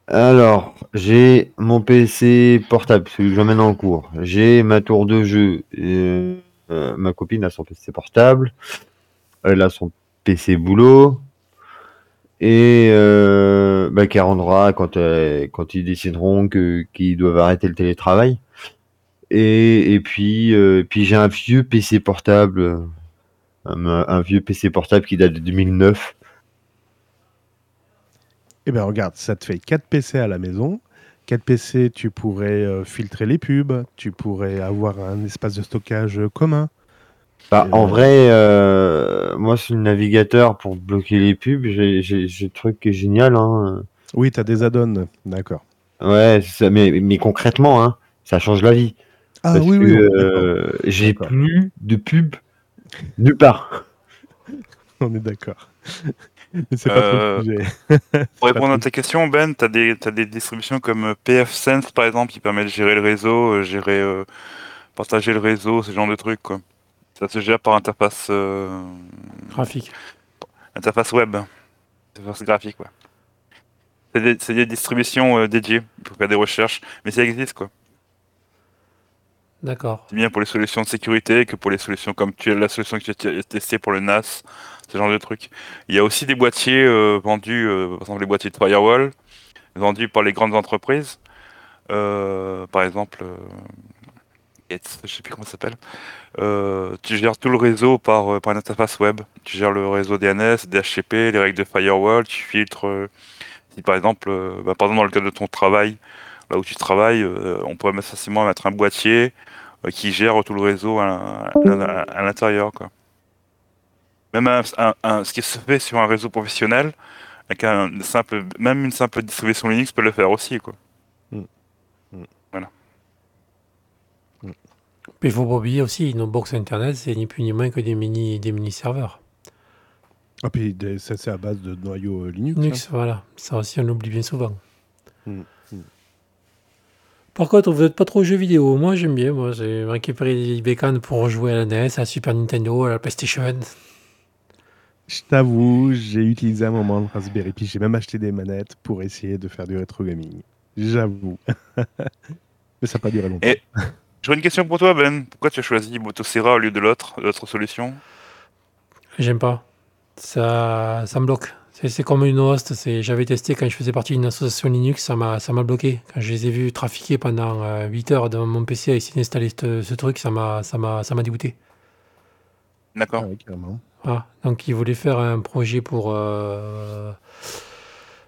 Alors, j'ai mon PC portable, celui que j'emmène en cours. J'ai ma tour de jeu. Euh, ma copine a son PC portable. Elle a son PC boulot. Et euh, bah, rendra quand, euh, quand ils décideront qu'ils doivent arrêter le télétravail. Et, puis, euh, puis j'ai un vieux PC portable, un, vieux PC portable qui date de 2009. Eh bien, regarde, ça te fait 4 PC à la maison. 4 PC, tu pourrais filtrer les pubs, tu pourrais avoir un espace de stockage commun. Bah, en euh, vrai, euh, moi, sur le navigateur pour bloquer les pubs, j'ai le truc qui est génial. Hein. Oui, tu as des add-ons, d'accord. Ouais, ça, mais, mais concrètement, hein, ça change la vie. Ah Parce oui, que, oui, euh, j'ai plus de pubs nulle part. On est d'accord. Mais c'est pas Euh, trop le sujet. Pour répondre à ta question, Ben, tu as, des distributions comme euh, PFSense, par exemple, qui permet de gérer le réseau, euh, gérer, euh, partager le réseau, ce genre de trucs. Quoi. Ça se gère par interface, euh, Graphique. interface web, interface graphique. Ouais. C'est des, c'est des distributions euh, dédiées pour faire des recherches, mais ça existe. quoi. D'accord. C'est bien pour les solutions de sécurité que pour les solutions comme tu as la solution que tu as testée pour le NAS, ce genre de trucs. Il y a aussi des boîtiers euh, vendus, euh, par exemple les boîtiers de firewall, vendus par les grandes entreprises. Par exemple, Gates, je sais plus comment ça s'appelle. Euh, tu gères tout le réseau par, euh, par une interface web. Tu gères le réseau DNS, DHCP, les règles de firewall, tu filtres. euh, si par exemple, bah, par exemple dans le cadre de ton travail, là où tu travailles, on pourrait facilement mettre un boîtier qui gère tout le réseau à, l'intérieur. quoi. Même un- ce qui se fait sur un réseau professionnel, avec simple, même une simple distribution Linux peut le faire aussi. Quoi. Puis il faut pas oublier aussi, nos box internet, c'est ni plus ni moins que des mini, des mini serveurs. Ah, puis des- ça, c'est à base de noyau euh, Linux. Linux, hein. voilà. Ça aussi, on l'oublie bien souvent. Mm, mm. Par contre, vous n'êtes pas trop jeux vidéo. Moi, j'aime bien. Moi, j'ai récupéré des bécanes pour jouer à la NES, à la Super Nintendo, à la PlayStation. Je t'avoue, j'ai utilisé un moment le Raspberry Pi. J'ai même acheté des manettes pour essayer de faire du rétro gaming. J'avoue. Mais ça n'a pas duré longtemps. Et- J'aurais une question pour toi, Ben. Pourquoi tu as choisi Motosera au lieu de l'autre, l'autre solution? J'aime pas. Ça, ça me bloque. C'est c'est comme une host. c'est- J'avais testé quand je faisais partie d'une association Linux, ça m'a ça m'a bloqué. Quand je les ai vus trafiquer pendant euh, 8 heures devant mon PC à essayer d'installer ce, ce truc, ça m'a ça m'a ça m'a dégoûté. D'accord. Ah. Voilà. Donc ils voulaient faire un projet pour euh,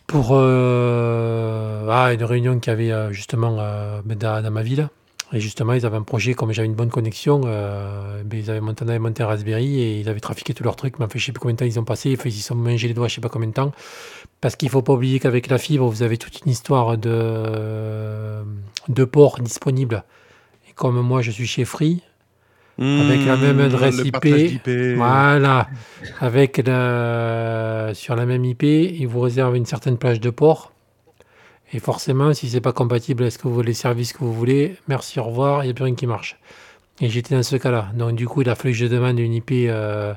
pour euh, ah, une réunion qu'il y avait euh, justement euh, ben, dans, dans ma ville. Et justement, ils avaient un projet, comme j'avais une bonne connexion, euh, ben, ils avaient avait monté un Raspberry et ils avaient trafiqué tous leurs trucs. Mais enfin, je sais plus combien de temps ils ont passé. Enfin, ils se sont mangé les doigts, je sais pas combien de temps. Parce qu'il faut pas oublier qu'avec la fibre, vous avez toute une histoire de, de ports disponibles. Et comme moi, je suis chez Free, Avec la même Mmh, adresse IP. d'IP. Voilà. Avec sur la même IP, il vous réserve une certaine plage de port. Et forcément, si c'est pas compatible avec ce que vous, les services que vous voulez, merci, au revoir, il n'y a plus rien qui marche. Et j'étais dans ce cas-là. Donc du coup, il a fallu que je demande une IP euh,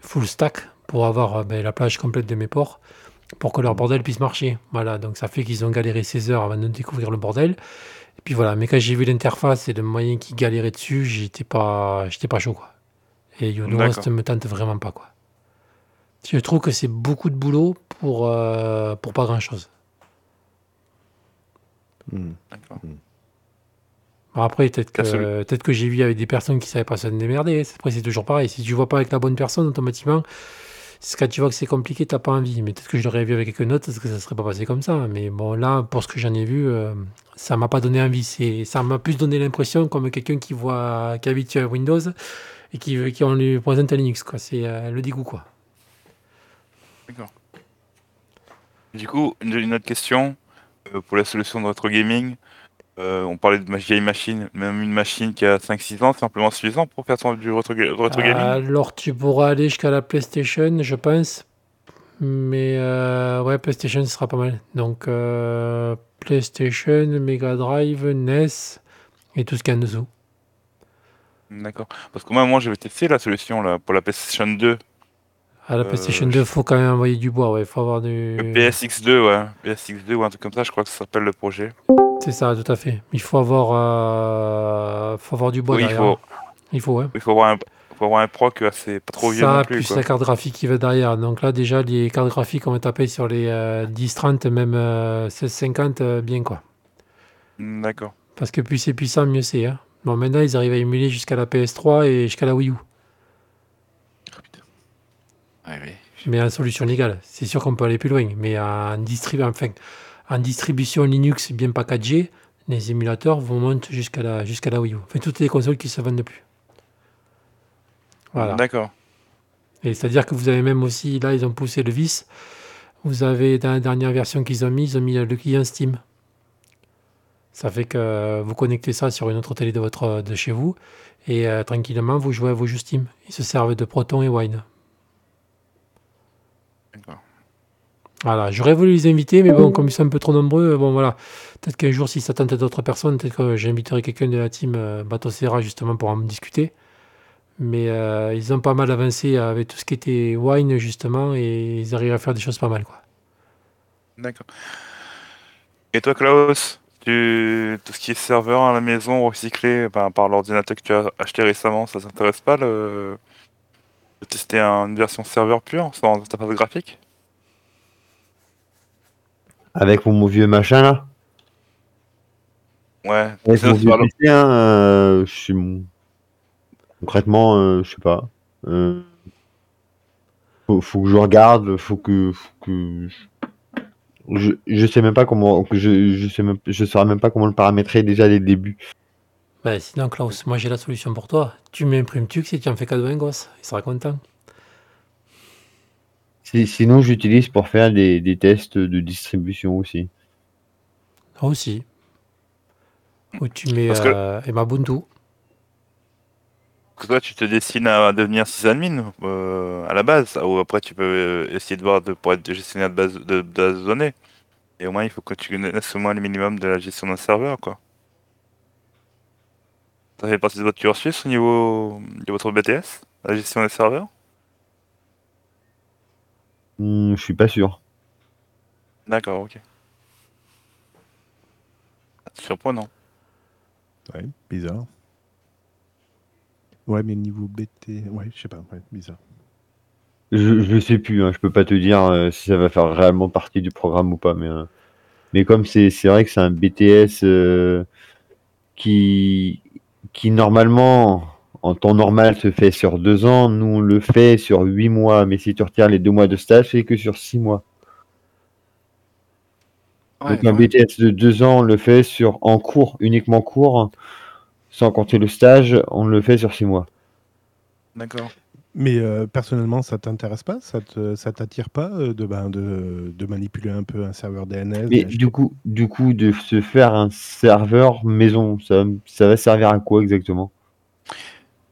full stack pour avoir euh, ben, la plage complète de mes ports pour que leur bordel puisse marcher. Voilà, donc ça fait qu'ils ont galéré 16 heures avant de découvrir le bordel. Et puis voilà, mais quand j'ai vu l'interface et le moyen qui galérait dessus, j'étais pas, j'étais pas chaud quoi. Et D'accord. reste me tente vraiment pas quoi. Je trouve que c'est beaucoup de boulot pour, euh, pour pas grand chose. Hmm. D'accord. Bon, après, peut-être que, peut-être que j'ai vu avec des personnes qui savaient pas se démerder. Après, c'est toujours pareil. Si tu vois pas avec la bonne personne, automatiquement, c'est quand tu vois que c'est compliqué, t'as pas envie. Mais peut-être que je l'aurais vu avec quelqu'un d'autre, parce que ça serait pas passé comme ça. Mais bon, là, pour ce que j'en ai vu, euh, ça m'a pas donné envie. C'est, ça m'a plus donné l'impression comme quelqu'un qui voit, qui habite à Windows et qui, qui on lui présente un Linux, quoi. C'est euh, le dégoût, quoi. Du coup, une, autre question pour la solution de retro gaming. Euh, on parlait de ma vieille machine, même une machine qui a 5-6 ans, c'est amplement suffisant pour faire son- du retro, ga- retro gaming. Alors, tu pourras aller jusqu'à la PlayStation, je pense. Mais euh, ouais, PlayStation, ce sera pas mal. Donc, euh, PlayStation, Mega Drive, NES et tout ce qu'il y a en dessous. D'accord. Parce que moi, moi j'avais testé la solution là, pour la PlayStation 2. À la Euh, PlayStation 2, faut quand même envoyer du bois. Ouais, faut avoir du. Le PSX2, ouais. PSX2 ou un truc comme ça, je crois que ça s'appelle le projet. C'est ça, tout à fait. Il faut avoir, euh, faut avoir du bois oui, il derrière. faut, Il faut, ouais. il faut avoir un, faut avoir un proc assez pas trop vieux ça, non plus. plus quoi. la carte graphique qui va derrière. Donc là, déjà, les cartes graphiques, on va taper sur les euh, 10, 30, même euh, 16, 50, euh, bien quoi. Hmm, D'accord. Parce que plus c'est puissant, mieux c'est. Hein. Bon, maintenant, ils arrivent à émuler jusqu'à la PS3 et jusqu'à la Wii U. Ouais, oui. Mais en solution légale. C'est sûr qu'on peut aller plus loin. Mais en, distribu- enfin, en distribution Linux bien packagée, les émulateurs vont monter jusqu'à la, jusqu'à la Wii U. Enfin, toutes les consoles qui se vendent plus. Voilà. D'accord. Et c'est-à-dire que vous avez même aussi, là, ils ont poussé le vice. Vous avez, dans la dernière version qu'ils ont mis, ils ont mis le client Steam. Ça fait que vous connectez ça sur une autre télé de, votre, de chez vous et euh, tranquillement, vous jouez à vos jeux Steam. Ils se servent de Proton et Wine. Voilà, j'aurais voulu les inviter, mais bon, comme ils sont un peu trop nombreux, bon voilà. Peut-être qu'un jour, si ça tente d'autres personnes, peut-être que j'inviterai quelqu'un de la team euh, Bateau Serra justement pour en discuter. Mais euh, ils ont pas mal avancé avec tout ce qui était wine justement et ils arrivent à faire des choses pas mal quoi. D'accord. Et toi, Klaus, tu... tout ce qui est serveur à la maison recyclé ben, par l'ordinateur que tu as acheté récemment, ça t'intéresse pas le... de tester un- une version serveur pure sans interface graphique? Avec mon vieux machin là? Ouais. Avec mon vieux. PC, hein, euh, je suis mon- Concrètement, euh, je sais pas. Euh, faut, faut que je regarde, faut que, faut que je, je sais même pas comment, je, je sais même, je saurais même pas comment le paramétrer déjà dès le début. Ben, sinon Klaus, moi j'ai la solution pour toi. Tu m'imprimes Tux et tu en fais cadeau à un gosse. Il sera content. Si- Sinon, j'utilise pour faire des, des tests de distribution aussi. Aussi. Ou tu mets Parce que- euh. Parce que toi, tu te destines à devenir sysadmin euh, à la base, ou après tu peux euh, essayer de voir de, pour être gestionnaire de base de, de base de données. Et au moins, il faut que tu connaisses au moins le minimum de la gestion d'un serveur, quoi. Ça fait partie de votre cursus au niveau de votre BTS, la gestion des serveurs? Hmm, je suis pas sûr. D'accord, ok. Surprenant. Ouais, bizarre. Ouais, mais niveau BT, ouais, je sais pas, ouais, bizarre. Je, je sais plus, hein, je peux pas te dire euh, si ça va faire réellement partie du programme ou pas, mais, euh, mais comme c'est c'est vrai que c'est un BTS euh, qui, qui normalement, en temps normal, se fait sur deux ans, nous on le fait sur huit mois, mais si tu retires les deux mois de stage, c'est que sur six mois. Donc un BTS de deux ans, on le fait sur en cours, uniquement cours, sans compter le stage, on le fait sur six mois. D'accord. Mais euh, personnellement, ça t'intéresse pas? Ça te, ça t'attire pas euh, de, ben, de, de manipuler un peu un serveur DNS Mais d'acheter- du coup, du coup, de se faire un serveur maison, ça, ça va servir à quoi exactement?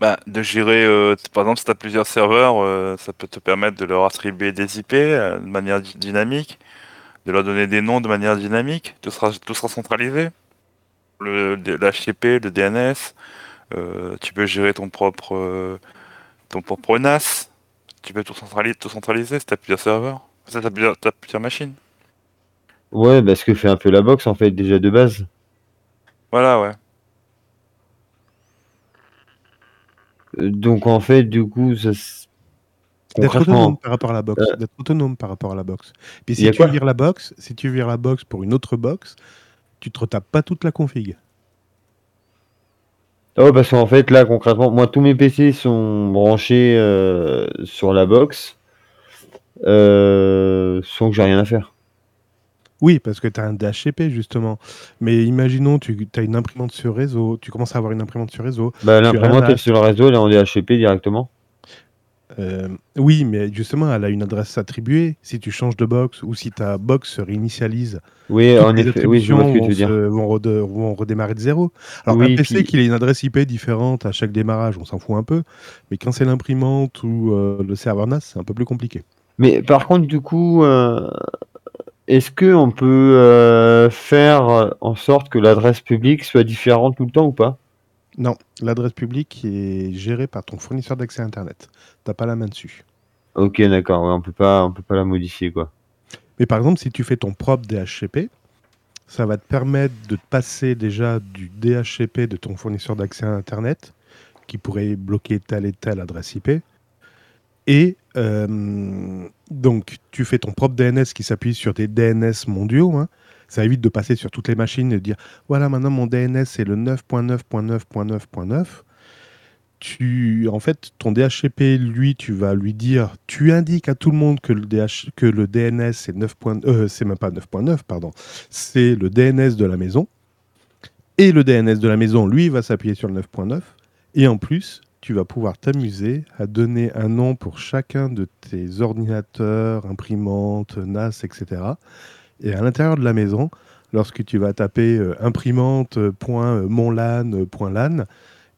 Bah, de gérer, euh, t- par exemple, si tu as plusieurs serveurs, euh, ça peut te permettre de leur attribuer des IP euh, de manière dy- dynamique, de leur donner des noms de manière dynamique, tout sera, tout sera centralisé. Le, le- l'HTTP, le DNS, euh, tu peux gérer ton propre, euh, ton propre NAS, tu peux tout centraliser, tout centraliser si tu as plusieurs serveurs, si tu as plusieurs, t'as plusieurs machines. Ouais, bah, ce que fait un peu la box en fait déjà de base. Voilà, ouais. Euh, Donc en fait, du coup, ça, s- D'être concrètement, autonome par rapport à la box. Euh, D'être autonome par rapport à la box. Puis y si a tu quoi vires la box, si tu vires la box pour une autre box, tu te retapes pas toute la config. Oh, parce qu'en fait, là, concrètement, moi, tous mes PC sont branchés euh, sur la box, euh, sans que j'ai rien à faire. Oui, parce que tu as un DHCP justement. Mais imaginons, tu as une imprimante sur réseau, tu commences à avoir une imprimante sur réseau. Bah, l'imprimante est sur le réseau, elle est en DHCP directement. Euh, oui, mais justement, elle a une adresse attribuée. Si tu changes de box ou si ta box se réinitialise, Oui, en les effet, oui, je vois ce que attributions tu veux dire. vont, se- vont rede- vont redémarrer de zéro. Alors, Oui, un PC puis- qu'il ait une adresse IP différente à chaque démarrage, on s'en fout un peu. Mais quand c'est l'imprimante ou euh, le serveur NAS, c'est un peu plus compliqué. Mais par contre, du coup, euh, est-ce que on peut faire en sorte que l'adresse publique soit différente tout le temps ou pas? Non, l'adresse publique est gérée par ton fournisseur d'accès Internet. T'as pas la main dessus. Ok, d'accord, ouais, on peut pas, on peut pas la modifier, quoi. Mais par exemple, si tu fais ton propre DHCP, ça va te permettre de passer déjà du DHCP de ton fournisseur d'accès à Internet, qui pourrait bloquer telle et telle adresse IP. Et euh, donc, tu fais ton propre DNS qui s'appuie sur des DNS mondiaux. hein. Ça évite de passer sur toutes les machines et de dire voilà, maintenant mon DNS c'est le 9.9.9.9.9. Tu, en fait, ton DHCP, lui, tu vas lui dire, tu indiques à tout le monde que le, que le DNS c'est 9. euh, c'est même pas 9.9, pardon, c'est le DNS de la maison. Et le DNS de la maison, lui, va s'appuyer sur le 9.9. Et en plus, tu vas pouvoir t'amuser à donner un nom pour chacun de tes ordinateurs, imprimantes, NAS, etc. Et à l'intérieur de la maison, lorsque tu vas taper euh, imprimante.monlan.lan,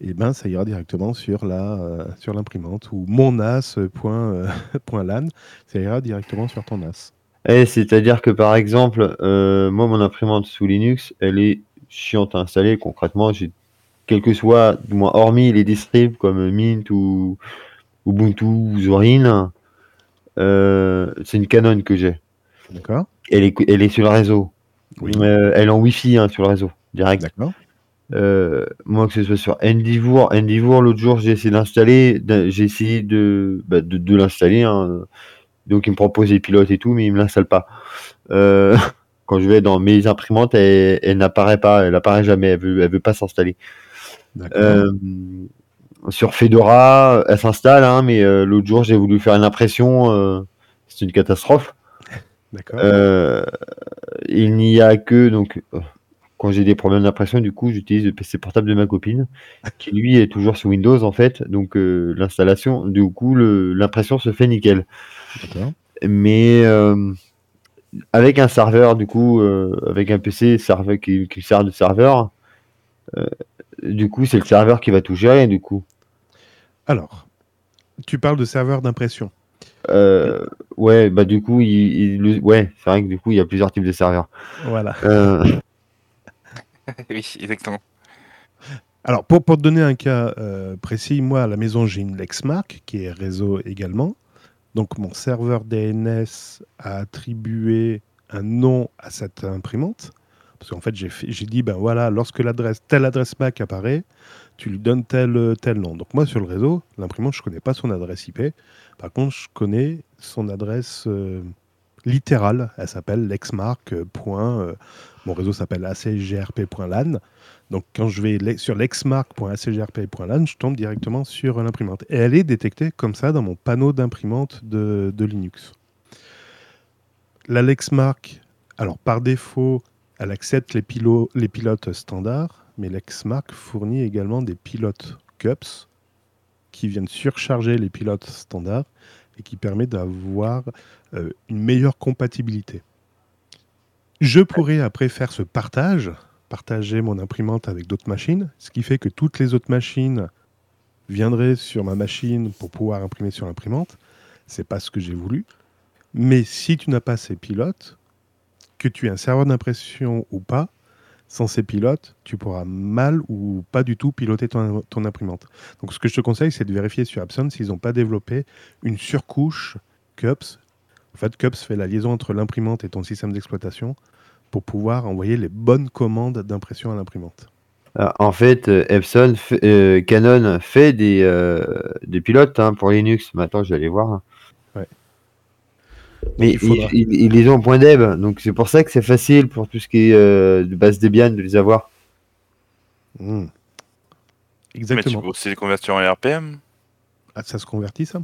et ben ça ira directement sur la euh, sur l'imprimante ou monnas.lan, ça ira directement sur ton NAS. Eh, c'est-à-dire que par exemple, euh, moi, mon imprimante sous Linux, elle est chiante à installer. Concrètement, quel que soit, du moins hormis les distribs comme Mint ou Ubuntu ou Zorin, euh, c'est une Canon que j'ai. D'accord Elle est, elle est sur le réseau. Oui. Euh, elle est en Wi-Fi hein, sur le réseau, direct. D'accord. Euh, moi, que ce soit sur Endivour, Endivour, l'autre jour, j'ai essayé d'installer, j'ai essayé de, bah, de, de l'installer. hein. Donc, il me propose les pilotes et tout, mais il me l'installe pas. Euh, quand je vais dans mes imprimantes, elle, elle n'apparaît pas, elle apparaît jamais, elle veut, elle veut pas s'installer. Euh, sur Fedora, elle s'installe, hein, mais l'autre jour, j'ai voulu faire une impression, c'est une catastrophe. Euh, il n'y a que donc euh, quand j'ai des problèmes d'impression, du coup, j'utilise le PC portable de ma copine, qui lui est toujours sous Windows en fait. Donc euh, l'installation, du coup, l'impression se fait nickel. Mais euh, avec un serveur, du coup, euh, avec un PC serveur qui, qui sert de serveur, du coup, c'est le serveur qui va tout gérer. Du coup, Alors, tu parles de serveur d'impression. Euh, ouais, bah du coup, il, ouais, c'est vrai que du coup, il y a plusieurs types de serveurs. Voilà. Euh, oui, exactement. Alors, pour, pour te donner un cas euh, précis, moi, à la maison, j'ai une Lexmark qui est réseau également. Donc, mon serveur DNS a attribué un nom à cette imprimante. Parce qu'en fait, j'ai dit, ben voilà, lorsque l'adresse, telle adresse MAC apparaît, tu lui donnes tel, tel nom. Donc, moi, sur le réseau, l'imprimante, je ne connais pas son adresse IP. Par contre, je connais son adresse euh, littérale. Elle s'appelle lexmark. euh, euh, mon réseau s'appelle acgrp.lan. Donc, quand je vais sur lexmark.acgrp.lan, je tombe directement sur l'imprimante. Et elle est détectée comme ça dans mon panneau d'imprimante de, Linux. La Lexmark, alors par défaut, elle accepte les pilotes standards, mais Lexmark fournit également des pilotes CUPS qui viennent surcharger les pilotes standards et qui permet d'avoir euh, une meilleure compatibilité. Je pourrais après faire ce partage, partager mon imprimante avec d'autres machines, ce qui fait que toutes les autres machines viendraient sur ma machine pour pouvoir imprimer sur l'imprimante. C'est pas ce que j'ai voulu. Mais si tu n'as pas ces pilotes, que tu aies un serveur d'impression ou pas, sans ces pilotes, tu pourras mal ou pas du tout piloter ton, imprimante. Donc ce que je te conseille, c'est de vérifier sur Epson s'ils n'ont pas développé une surcouche CUPS. En fait, CUPS fait la liaison entre l'imprimante et ton système d'exploitation pour pouvoir envoyer les bonnes commandes d'impression à l'imprimante. Euh, En fait, euh, Epson, euh, Canon fait des, euh, pilotes hein, pour Linux. Attends, je vais aller voir. Mais il faudra- ils, ils- ils les ont en .deb, donc c'est pour ça que c'est facile pour tout ce qui est euh, de base Debian de les avoir. Hmm. Mais tu Exactement. peux aussi les convertir en RPM. Ah, ça se convertit, ça?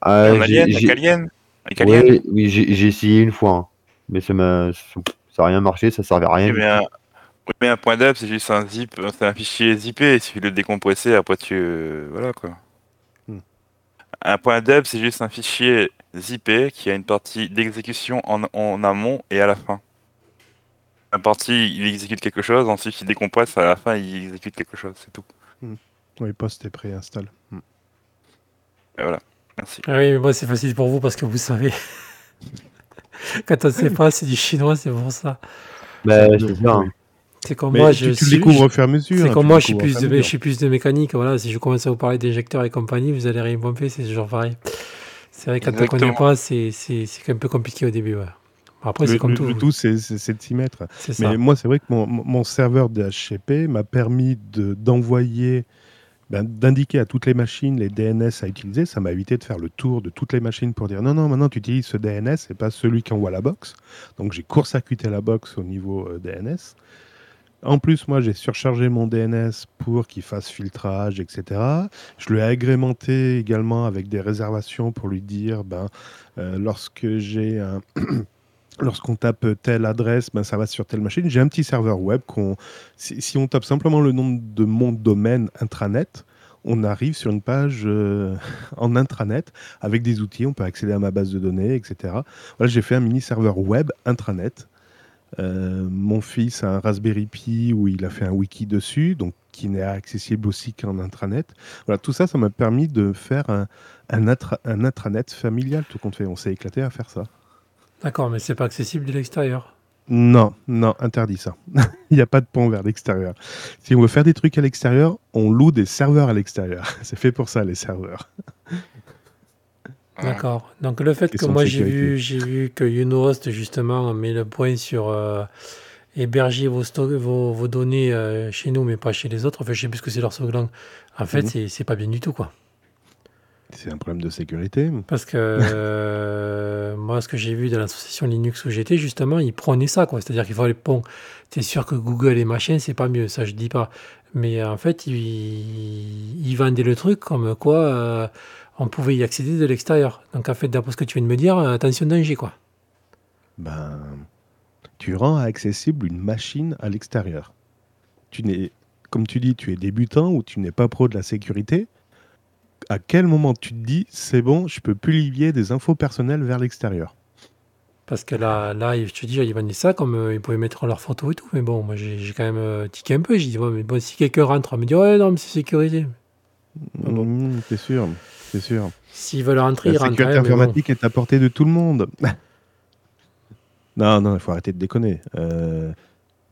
Ah, en Alien, avec j'ai- Alien. Avec Alien. Ouais, oui, j'ai essayé une fois, hein. mais ça m'a, ça a rien marché, ça servait à rien. Oui, du mais, un, oui, mais un point d'up, c'est juste un zip, c'est un fichier zippé, il suffit de le décompresser, après tu. euh, voilà quoi. Hmm. Un point d'up, c'est juste un fichier zippé qui a une partie d'exécution en, en amont et à la fin. La partie, il exécute quelque chose, ensuite il décompresse, à la fin il exécute quelque chose, c'est tout. Oui, post et préinstalle. Hmm. Et voilà, merci. Ah oui, mais moi, c'est facile pour vous parce que vous savez. Quand on ne sait pas, c'est du chinois, c'est pour ça. Bah, c'est comme Mais moi, tu, je tu suis- découvres au fur et à mesure. C'est comme moi, je suis, plus de, à je mesure. suis plus de mécanique. Voilà, si je commence à vous parler d'éjecteurs et compagnie, vous allez rien pomper, c'est toujours pareil. C'est vrai, quand on ne Exactement. pas, c'est c'est- c'est un peu compliqué au début. ouais. Après, c'est comme le- tout. le tout, c'est de s'y mettre. Mais moi, c'est vrai que mon, mon- serveur DHCP m'a permis de- d'envoyer, ben, d'indiquer à toutes les machines les DNS à utiliser. Ça m'a évité de faire le tour de toutes les machines pour dire non, non, maintenant tu utilises ce DNS et pas celui qui envoie la box. Donc j'ai court-circuité la box au niveau euh, DNS. En plus, moi, j'ai surchargé mon DNS pour qu'il fasse filtrage, etc. Je lui ai agrémenté également avec des réservations pour lui dire, ben, euh, lorsque j'ai un, lorsqu'on tape telle adresse, ben, ça va sur telle machine. J'ai un petit serveur web qu'on, si, on tape simplement le nom de mon domaine intranet, on arrive sur une page euh, en intranet avec des outils. On peut accéder à ma base de données, etc. Voilà, j'ai fait un mini serveur web intranet. Euh, mon fils a un Raspberry Pi où il a fait un wiki dessus, donc qui n'est accessible aussi qu'en intranet. Voilà, tout ça, ça m'a permis de faire un, un, intra- un intranet familial, tout compte fait. On s'est éclaté à faire ça. D'accord, mais c'est pas accessible de l'extérieur? Non, non, interdit ça. Il n'y a pas de pont vers l'extérieur. Si on veut faire des trucs à l'extérieur, on loue des serveurs à l'extérieur. C'est fait pour ça, les serveurs. D'accord. Donc le fait que de moi j'ai vu, j'ai vu que Unost justement met le point sur euh, héberger vos, sto- vos, vos données euh, chez nous, mais pas chez les autres. Enfin, je sais plus ce que c'est leur slogan. En fait, Mhm. c'est c'est pas bien du tout, quoi. C'est un problème de sécurité. Parce que euh, moi, ce que j'ai vu dans l'association Linux où j'étais, justement, ils prenaient ça, quoi. C'est-à-dire qu'il fallait, bon, c'est sûr que Google et machin, c'est pas mieux, ça je dis pas. Mais en fait, ils, ils vendaient le truc comme quoi euh, on pouvait y accéder de l'extérieur. Donc en fait, d'après ce que tu viens de me dire, euh, attention danger, quoi. Ben, tu rends accessible une machine à l'extérieur. Tu n'es, comme tu dis, tu es débutant ou tu n'es pas pro de la sécurité. À quel moment tu te dis, c'est bon, je peux plus lier des infos personnelles vers l'extérieur? Parce que là, là, je te dis, ils vendaient ça comme euh, ils pouvaient mettre leurs photos et tout. Mais bon, moi, j'ai j'ai quand même euh, tiqué un peu. J'ai dit, ouais, mais bon, si quelqu'un rentre, on me dit, ouais, non, mais c'est sécurisé. Ah bon. Mmh, C'est sûr, c'est sûr. S'ils veulent rentrer, ils La rentrent. sécurité mais bon. informatique est à portée de tout le monde. non, non, il faut arrêter de déconner. Euh,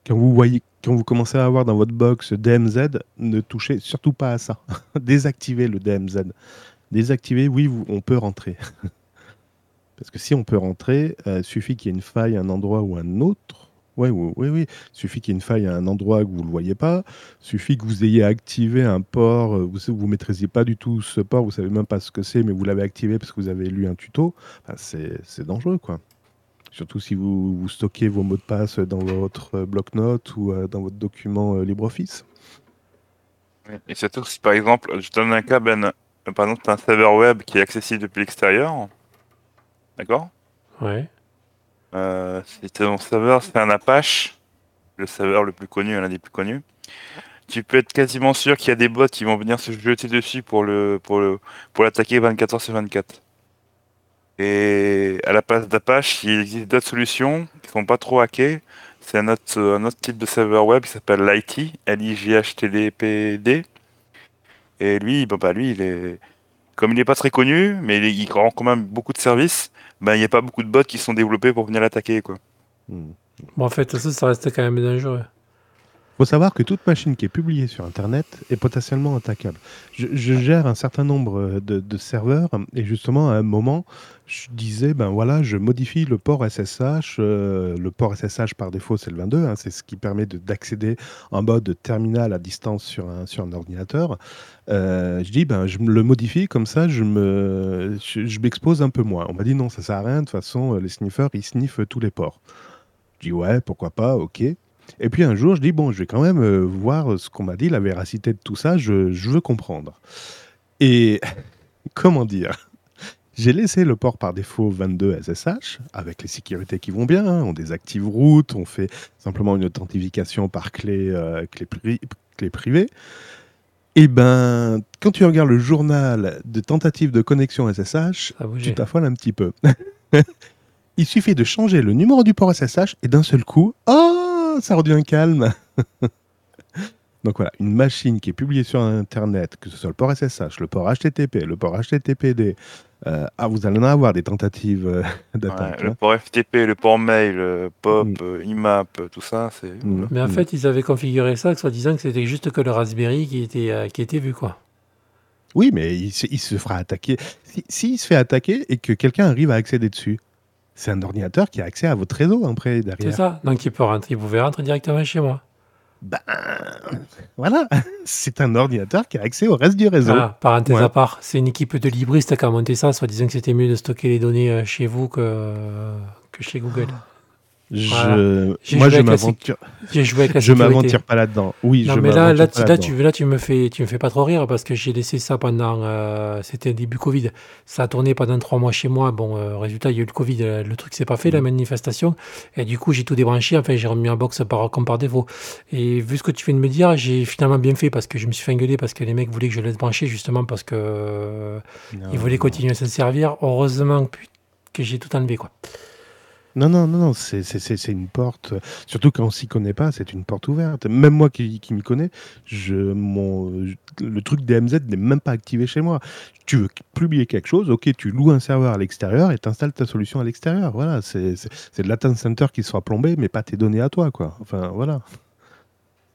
quand vous voyez, quand vous commencez à avoir dans votre box DMZ, ne touchez surtout pas à ça. Désactivez le DMZ. Désactivez, oui, vous- on peut rentrer. Parce que si on peut rentrer, euh, suffit qu'il y ait une faille à un endroit ou un autre. Ouais, oui, oui, oui. Suffit qu'il y ait une faille à un endroit que vous ne le voyez pas. Suffit que vous ayez activé un port. euh, Vous ne maîtrisiez pas du tout ce port. Vous savez même pas ce que c'est, mais vous l'avez activé parce que vous avez lu un tuto. Enfin, c'est c'est dangereux, quoi. Surtout si vous, vous stockez vos mots de passe dans votre euh, bloc-notes ou euh, dans votre document euh, LibreOffice. Et surtout si par exemple, je donne un cas, Ben, euh, par exemple, un serveur web qui est accessible depuis l'extérieur. D'accord? Ouais. Euh, Si ton serveur c'est un Apache, le serveur le plus connu, l'un des plus connus, tu peux être quasiment sûr qu'il y a des bots qui vont venir se jeter dessus pour le pour l'attaquer 24 heures sur 24. Et à la place d'Apache, il existe d'autres solutions qui sont pas trop hackées. C'est un autre, type de serveur web qui s'appelle Lighty, L-I-G-H-T-D-P-D. Et lui, bon, bah, lui, il est, comme il n'est pas très connu, mais il, est- il rend quand même beaucoup de services, ben, il n'y a pas beaucoup de bots qui sont développés pour venir l'attaquer, quoi. Hmm. Bon, en fait, ça, ça reste quand même dangereux. Faut savoir que toute machine qui est publiée sur Internet est potentiellement attaquable. Je, je gère un certain nombre de, de serveurs et justement à un moment, je disais ben voilà, je modifie le port SSH. euh, le port SSH par défaut c'est le 22, hein, c'est ce qui permet de- d'accéder en mode terminal à distance sur un, sur un ordinateur. Euh, je dis ben je le modifie comme ça, je me je, je m'expose un peu moins. On m'a dit non, ça sert à rien. De toute façon, les sniffers ils sniffent tous les ports. Je dis ouais, pourquoi pas, ok. Et puis un jour, je dis, bon, je vais quand même euh, voir ce qu'on m'a dit, la véracité de tout ça, je, je veux comprendre. Et comment dire? J'ai laissé le port par défaut 22 SSH, avec les sécurités qui vont bien, hein. on désactive route, on fait simplement une authentification par clé, euh, clé, pri- clé privée. Et ben, quand tu regardes le journal de tentatives de connexion SSH, tu t'affoles un petit peu. Il suffit de changer le numéro du port SSH et d'un seul coup, oh, ça redevient calme. Donc voilà, une machine qui est publiée sur Internet, que ce soit le port SSH, le port HTTP, le port HTTPD, euh, ah, vous allez en avoir des tentatives euh, Ouais, d'attaque. le hein. port FTP, le port mail, euh, POP, Mm. euh, IMAP, tout ça, c'est. Mm. Mais en Mm. fait, ils avaient configuré ça, soit disant que c'était juste que le Raspberry qui était, euh, qui était vu, quoi. Oui, mais il se, il se fera attaquer. S'il si, s'il se fait attaquer et que quelqu'un arrive à accéder dessus, c'est un ordinateur qui a accès à votre réseau après, C'est derrière. ça. Donc, il peut rentrer, il pouvait rentrer directement chez moi. Ben, voilà, c'est un ordinateur qui a accès au reste du réseau. Ah, parenthèse Ouais. à part, c'est une équipe de libristes qui a monté ça, soit disant que c'était mieux de stocker les données euh, chez vous que, que chez Google. Je, Voilà. Moi, je m'aventure, J'ai joué avec la je m'aventure pas là-dedans. Oui, Non, je mais là, m'aventure là, pas là, là-dedans. tu, là, tu me fais, tu me fais pas trop rire parce que j'ai laissé ça pendant. euh, C'était début Covid. Ça a tourné pendant trois mois chez moi. Bon, euh, résultat, il y a eu le Covid. euh, Le truc s'est pas fait, la Mhm. manifestation. Et du coup, j'ai tout débranché. Enfin, j'ai remis en box par, comme par défaut. Et vu ce que tu viens de me dire, j'ai finalement bien fait parce que je me suis fait engueuler parce que les mecs voulaient que je laisse brancher justement parce que euh, Non, ils voulaient non. continuer à s'en servir. Heureusement que, que j'ai tout enlevé, quoi. Non, non, non, non, c'est une porte. Surtout quand on s'y connaît pas, c'est une porte ouverte. Même moi qui, qui m'y connais, je, mon, le truc DMZ n'est même pas activé chez moi. Tu veux publier quelque chose, ok, tu loues un serveur à l'extérieur et tu installes ta solution à l'extérieur. Voilà, c'est le data center qui sera plombé, mais pas tes données à toi, quoi. Enfin, voilà.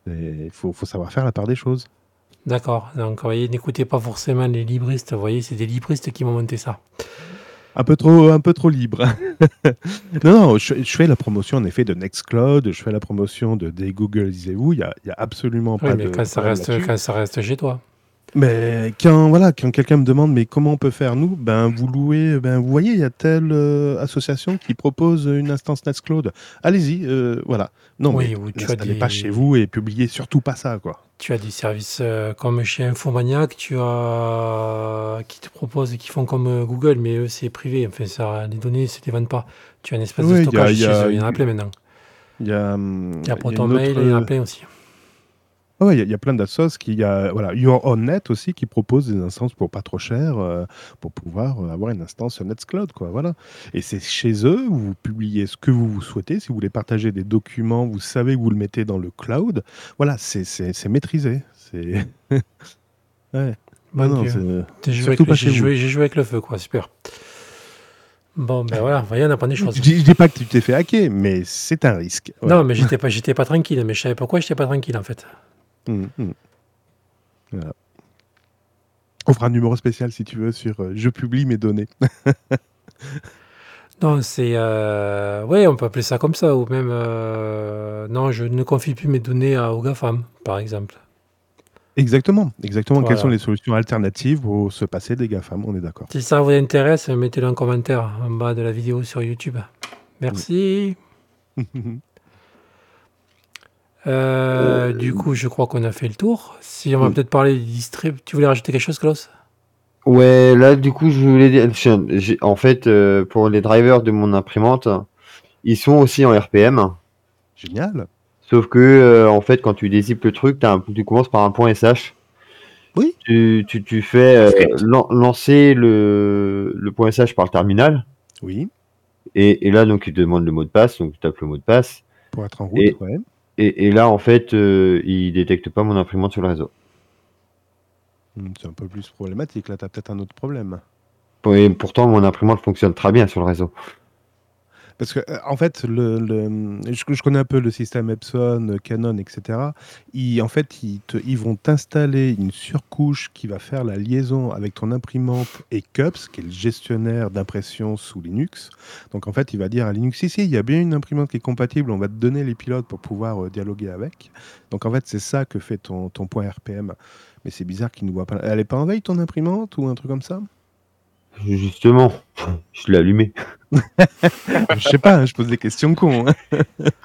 Il faut, faut savoir faire la part des choses. D'accord. Donc, vous voyez, n'écoutez pas forcément les libristes. Vous voyez, c'est des libristes qui m'ont monté ça. Un peu trop, un peu trop libre. non, non, je, je fais la promotion en effet de Nextcloud, je fais la promotion de des Google, disiez-vous. Il y a, y a absolument Oui, pas mais de. quand ça, reste, quand ça reste chez toi. Mais quand voilà, quand quelqu'un me demande mais comment on peut faire nous, ben vous louez, ben vous voyez, il y a telle euh, association qui propose une instance Nextcloud. Allez-y, euh, voilà. Non, Oui, mais tu as n'installez des- pas chez vous et publiez surtout pas ça, quoi. Tu as des services euh, comme chez Infomaniac, tu as qui te proposent, qui font comme Google, mais eux c'est privé. Enfin, ça, les données, les vendent pas. Tu as une espèce Oui, de y stockage il y chez a- eux. Il y en a plein maintenant. Il y a, Il y a y a Proton une Mail, autre- il y en a plein aussi. Ah ouais, il y a- il y, a plein d'assos qui, il y a, voilà, Your Own Net aussi qui propose des instances pour pas trop cher euh, pour pouvoir euh, avoir une instance sur Nextcloud, quoi, voilà. Et c'est chez eux où vous publiez ce que vous souhaitez. Si vous voulez partager des documents, vous savez que vous le mettez dans le cloud. Voilà, c'est c'est- c'est maîtrisé. C'est ouais. Bon non, c'est- J'ai joué, surtout avec- pas j'ai vous. joué- j'ai joué avec le feu, quoi. Super. Bon, ben voilà, vous voyez, on apprend des choses. Je dis je dis pas que tu t'es fait hacker, mais c'est un risque. Non, mais j'étais pas, j'étais pas tranquille. Mais je savais pourquoi j'étais pas tranquille en fait. Mm, mm. Voilà. On fera un numéro spécial si tu veux sur euh, je publie mes données. Non, c'est. Euh... Ouais, on peut appeler ça comme ça. Ou même. euh, Non, je ne confie plus mes données à, aux GAFAM, par exemple. Exactement, exactement. Quelles sont les solutions alternatives pour se passer des GAFAM On est d'accord. Si ça vous intéresse, mettez-le en commentaire en bas de la vidéo sur YouTube. Merci. Euh, du coup, je crois qu'on a fait le tour. Si on va peut-être parler du distrib. Tu voulais rajouter quelque chose, Klaus? Ouais, là, du coup, je voulais dire, en fait, euh, pour les drivers de mon imprimante, ils sont aussi en RPM. Génial. Sauf que, euh, en fait, quand tu dézippes le truc, un- tu commences par un point SH. Oui. Tu, tu, tu fais euh, lan- lancer le, le point SH par le terminal. Oui, Et, et là, donc, il te demande le mot de passe. Donc, tu tapes le mot de passe. pour être en route, Et- ouais. Et, et là, en fait, euh, il détecte pas mon imprimante sur le réseau. Hmm, C'est un peu plus problématique. Là, tu as peut-être un autre problème. Et pourtant, mon imprimante fonctionne très bien sur le réseau. Parce que, euh, en fait, je, connais un peu le système Epson, Canon, etc. Ils, en fait, ils, vont t'installer une surcouche qui va faire la liaison avec ton imprimante et CUPS, qui est le gestionnaire d'impression sous Linux. Donc, en fait, il va dire à Linux, ici, il y a bien une imprimante qui est compatible, on va te donner les pilotes pour pouvoir euh, dialoguer avec. Donc, en fait, c'est ça que fait ton, ton point RPM. Mais c'est bizarre qu'il ne voit pas. Elle est pas en veille, ton imprimante, ou un truc comme ça? Justement, je l'ai allumé. Je sais pas, je pose des questions cons. hein.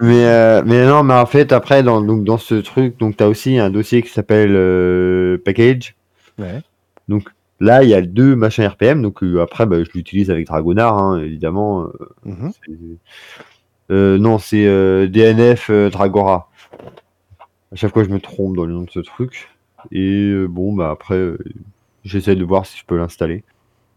Mais, euh, mais non, mais en fait, après, dans, donc, dans ce truc, donc tu as aussi un dossier qui s'appelle euh, Package. Ouais. Donc là, il y a deux machins RPM. Donc euh, après, bah, je l'utilise avec Dragonard, hein, évidemment. Mhm. non, c'est DNF Dragora. À chaque fois, je me trompe dans le nom de ce truc. Et bon, bah après, j'essaie de voir si je peux l'installer.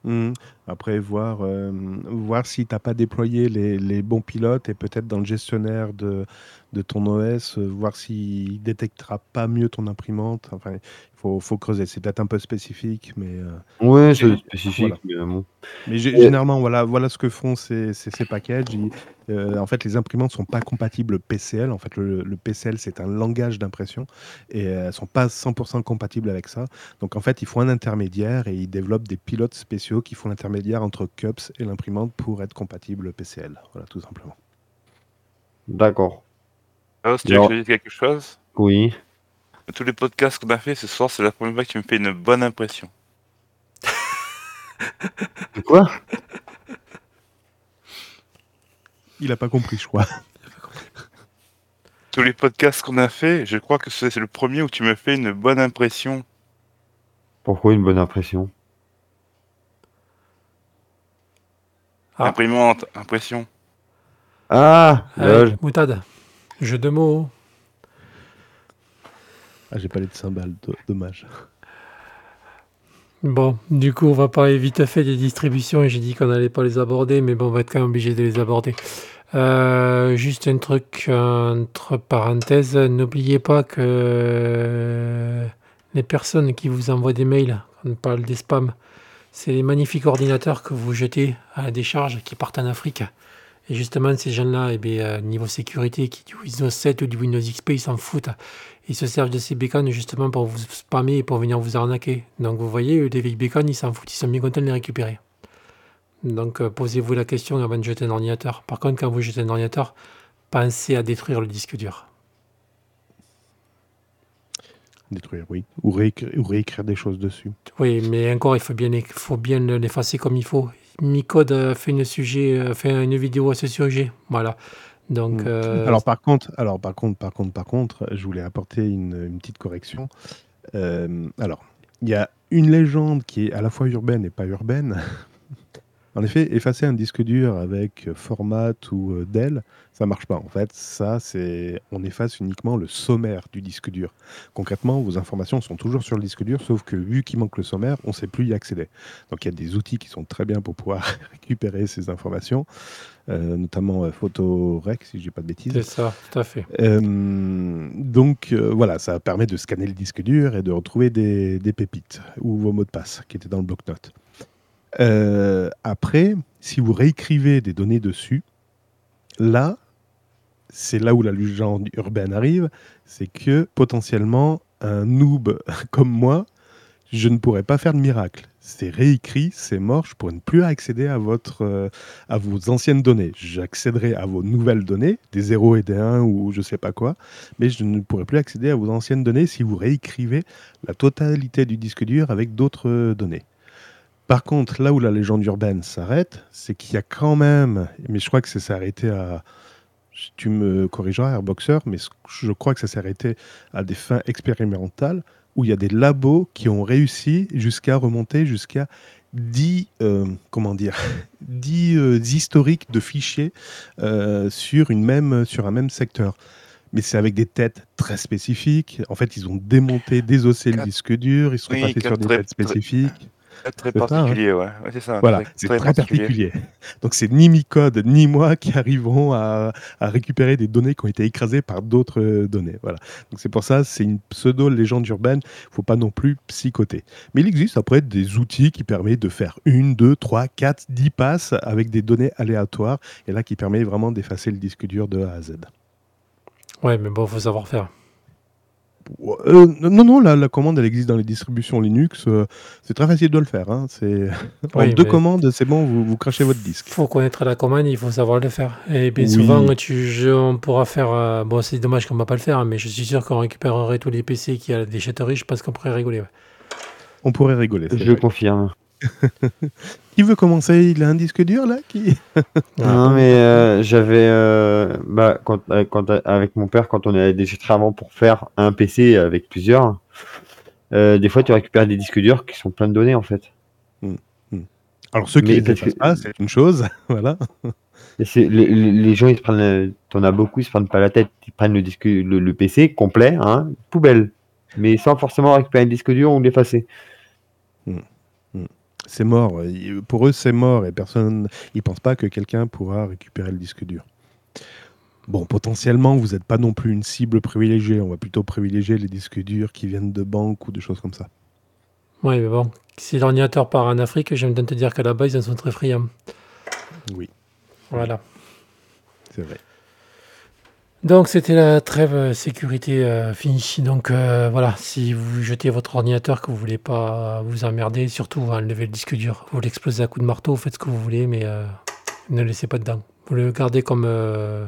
嗯 Après, voir, euh, voir si tu n'as pas déployé les, les bons pilotes et peut-être dans le gestionnaire de, de ton OS, euh, voir s'il détectera pas mieux ton imprimante. Enfin, il faut, faut creuser. C'est peut-être un peu spécifique, mais, euh, Ouais, c'est spécifique. Voilà. mais, bon. généralement, voilà, voilà ce que font ces, ces, ces packages. Ils- euh, en fait, les imprimantes sont pas compatibles PCL. En fait, le, le PCL, c'est un langage d'impression et euh, elles sont pas 100% compatibles avec ça. Donc, en fait, il faut un intermédiaire et ils développent des pilotes spéciaux qui font l'intermédiaire entre CUPS et l'imprimante pour être compatible PCL. Voilà, tout simplement. D'accord. Alors, si tu veux que je dise quelque chose, Oui. tous les podcasts qu'on a fait ce soir, c'est la première fois que tu me fais une bonne impression. Quoi? Il a pas compris, je crois. Tous les podcasts qu'on a fait, je crois que c'est le premier où tu me fais une bonne impression. Pourquoi une bonne impression? Ah. Imprimante, impression. Ah, Allez. Moutade. Jeu de mots. Ah, j'ai pas les de cymbales, do- dommage. Bon, du coup, on va parler vite fait des distributions et j'ai dit qu'on n'allait pas les aborder, mais bon, on va être quand même obligé de les aborder. Euh, juste un truc entre parenthèses, n'oubliez pas que les personnes qui vous envoient des mails, on parle des spams, c'est les magnifiques ordinateurs que vous jetez à la décharge qui partent en Afrique. Et justement, ces gens-là, eh euh, niveau sécurité, qui du Windows 7 ou du Windows XP, ils s'en foutent. Ils se servent de ces bécanes justement pour vous spammer et pour venir vous arnaquer. Donc vous voyez, les vieilles bécanes, ils s'en foutent, ils sont bien contents de les récupérer. Donc euh, posez-vous la question avant de jeter un ordinateur. Par contre, quand vous jetez un ordinateur, pensez à détruire le disque dur. Détruire, oui. Ou réécrire, ou réécrire des choses dessus. Oui, mais encore, il faut bien, faut bien l'effacer comme il faut. Micode a fait une, sujet, a fait une vidéo à ce sujet. Voilà. Donc, Mm. euh, Alors par contre, alors par contre, par contre, par contre, je voulais apporter une, une petite correction. Euh, alors, il y a une légende qui est à la fois urbaine et pas urbaine. en effet, effacer un disque dur avec format ou euh, Dell, ça marche pas. En fait, ça, c'est on efface uniquement le sommaire du disque dur. Concrètement, vos informations sont toujours sur le disque dur, sauf que vu qu'il manque le sommaire, on ne sait plus y accéder. Donc, il y a des outils qui sont très bien pour pouvoir récupérer ces informations, euh, notamment euh, Photorec, si je dis pas de bêtises. c'est ça, tout à fait. Euh, donc euh, voilà, ça permet de scanner le disque dur et de retrouver des, des pépites ou vos mots de passe qui étaient dans le bloc-notes. Euh, après, si vous réécrivez des données dessus, là, c'est là où la légende urbaine arrive, c'est que potentiellement un noob comme moi, je ne pourrais pas faire de miracle. C'est réécrit, c'est mort, je pourrais ne plus accéder à, votre, euh, à vos anciennes données. J'accéderai à vos nouvelles données, des 0 et des 1 ou je sais pas quoi, mais je ne pourrai plus accéder à vos anciennes données si vous réécrivez la totalité du disque dur avec d'autres euh, données. Par contre, là où la légende urbaine s'arrête, c'est qu'il y a quand même, mais je crois que ça s'est arrêté à, tu me corrigeras, Airboxer, mais je crois que ça s'est arrêté à des fins expérimentales où il y a des labos qui ont réussi jusqu'à remonter jusqu'à 10, euh, comment dire, 10 euh, historiques de fichiers euh, sur, une même, sur un même secteur. Mais c'est avec des têtes très spécifiques. En fait, ils ont démonté, désossé le disque dur, ils sont oui, passés sur des têtes spécifiques. Très, très C'est ça, hein. particulier, ouais. ouais c'est ça. Voilà, c'est très, particulier. Donc c'est ni Micode ni moi qui arriveront à, à récupérer des données qui ont été écrasées par d'autres euh, données. Voilà. Donc c'est pour ça, c'est une pseudo légende urbaine. Il faut pas non plus psychoter. Mais il existe après des outils qui permettent de faire une, deux, trois, quatre, dix passes avec des données aléatoires et là qui permet vraiment d'effacer le disque dur de A à Z. Ouais, mais bon, faut savoir faire. Euh, non, non, la, la commande elle existe dans les distributions Linux. euh, c'est très facile de le faire. hein. C'est en Oui, deux commandes, c'est bon, vous, vous crachez votre disque. Il faut connaître la commande, il faut savoir le faire. Et bien Oui. souvent, tu, je- on pourra faire. euh, bon, c'est dommage qu'on ne va pas le faire, mais je suis sûr qu'on récupérerait tous les PC qui a des déchetteries. Je pense qu'on pourrait rigoler. ouais. On pourrait rigoler. c'est Je vrai. confirme. Qui veut commencer? Il a un disque dur là qui... Non, mais euh, j'avais. euh, bah, quand, euh, quand, avec mon père, quand on allait déchiffrer avant pour faire un PC avec plusieurs, euh, des fois tu récupères des disques durs qui sont pleins de données en fait. Alors ceux qui que- dépassent pas, c'est une chose. voilà. Les, gens, ils se prennent, t'en as beaucoup, ils se prennent pas la tête, ils prennent le disque, le, le PC complet, hein, poubelle, mais sans forcément récupérer le disque dur ou l'effacer. C'est mort. Pour eux, c'est mort et personne. Ils pensent pas que quelqu'un pourra récupérer le disque dur. Bon, potentiellement, vous n'êtes pas non plus une cible privilégiée. On va plutôt privilégier les disques durs qui viennent de banques ou de choses comme ça. Oui, mais bon, si l'ordinateur part en Afrique, j'aime bien te dire qu'à la base, ils en sont très friands. Oui, Voilà. c'est vrai. Donc, c'était la trêve euh, sécurité euh, finie. Donc, euh, voilà, si vous jetez votre ordinateur, que vous voulez pas vous emmerder, surtout enlevez le disque dur. Vous l'explosez à coup de marteau, faites ce que vous voulez, mais euh, ne le laissez pas dedans. Vous le gardez comme, euh,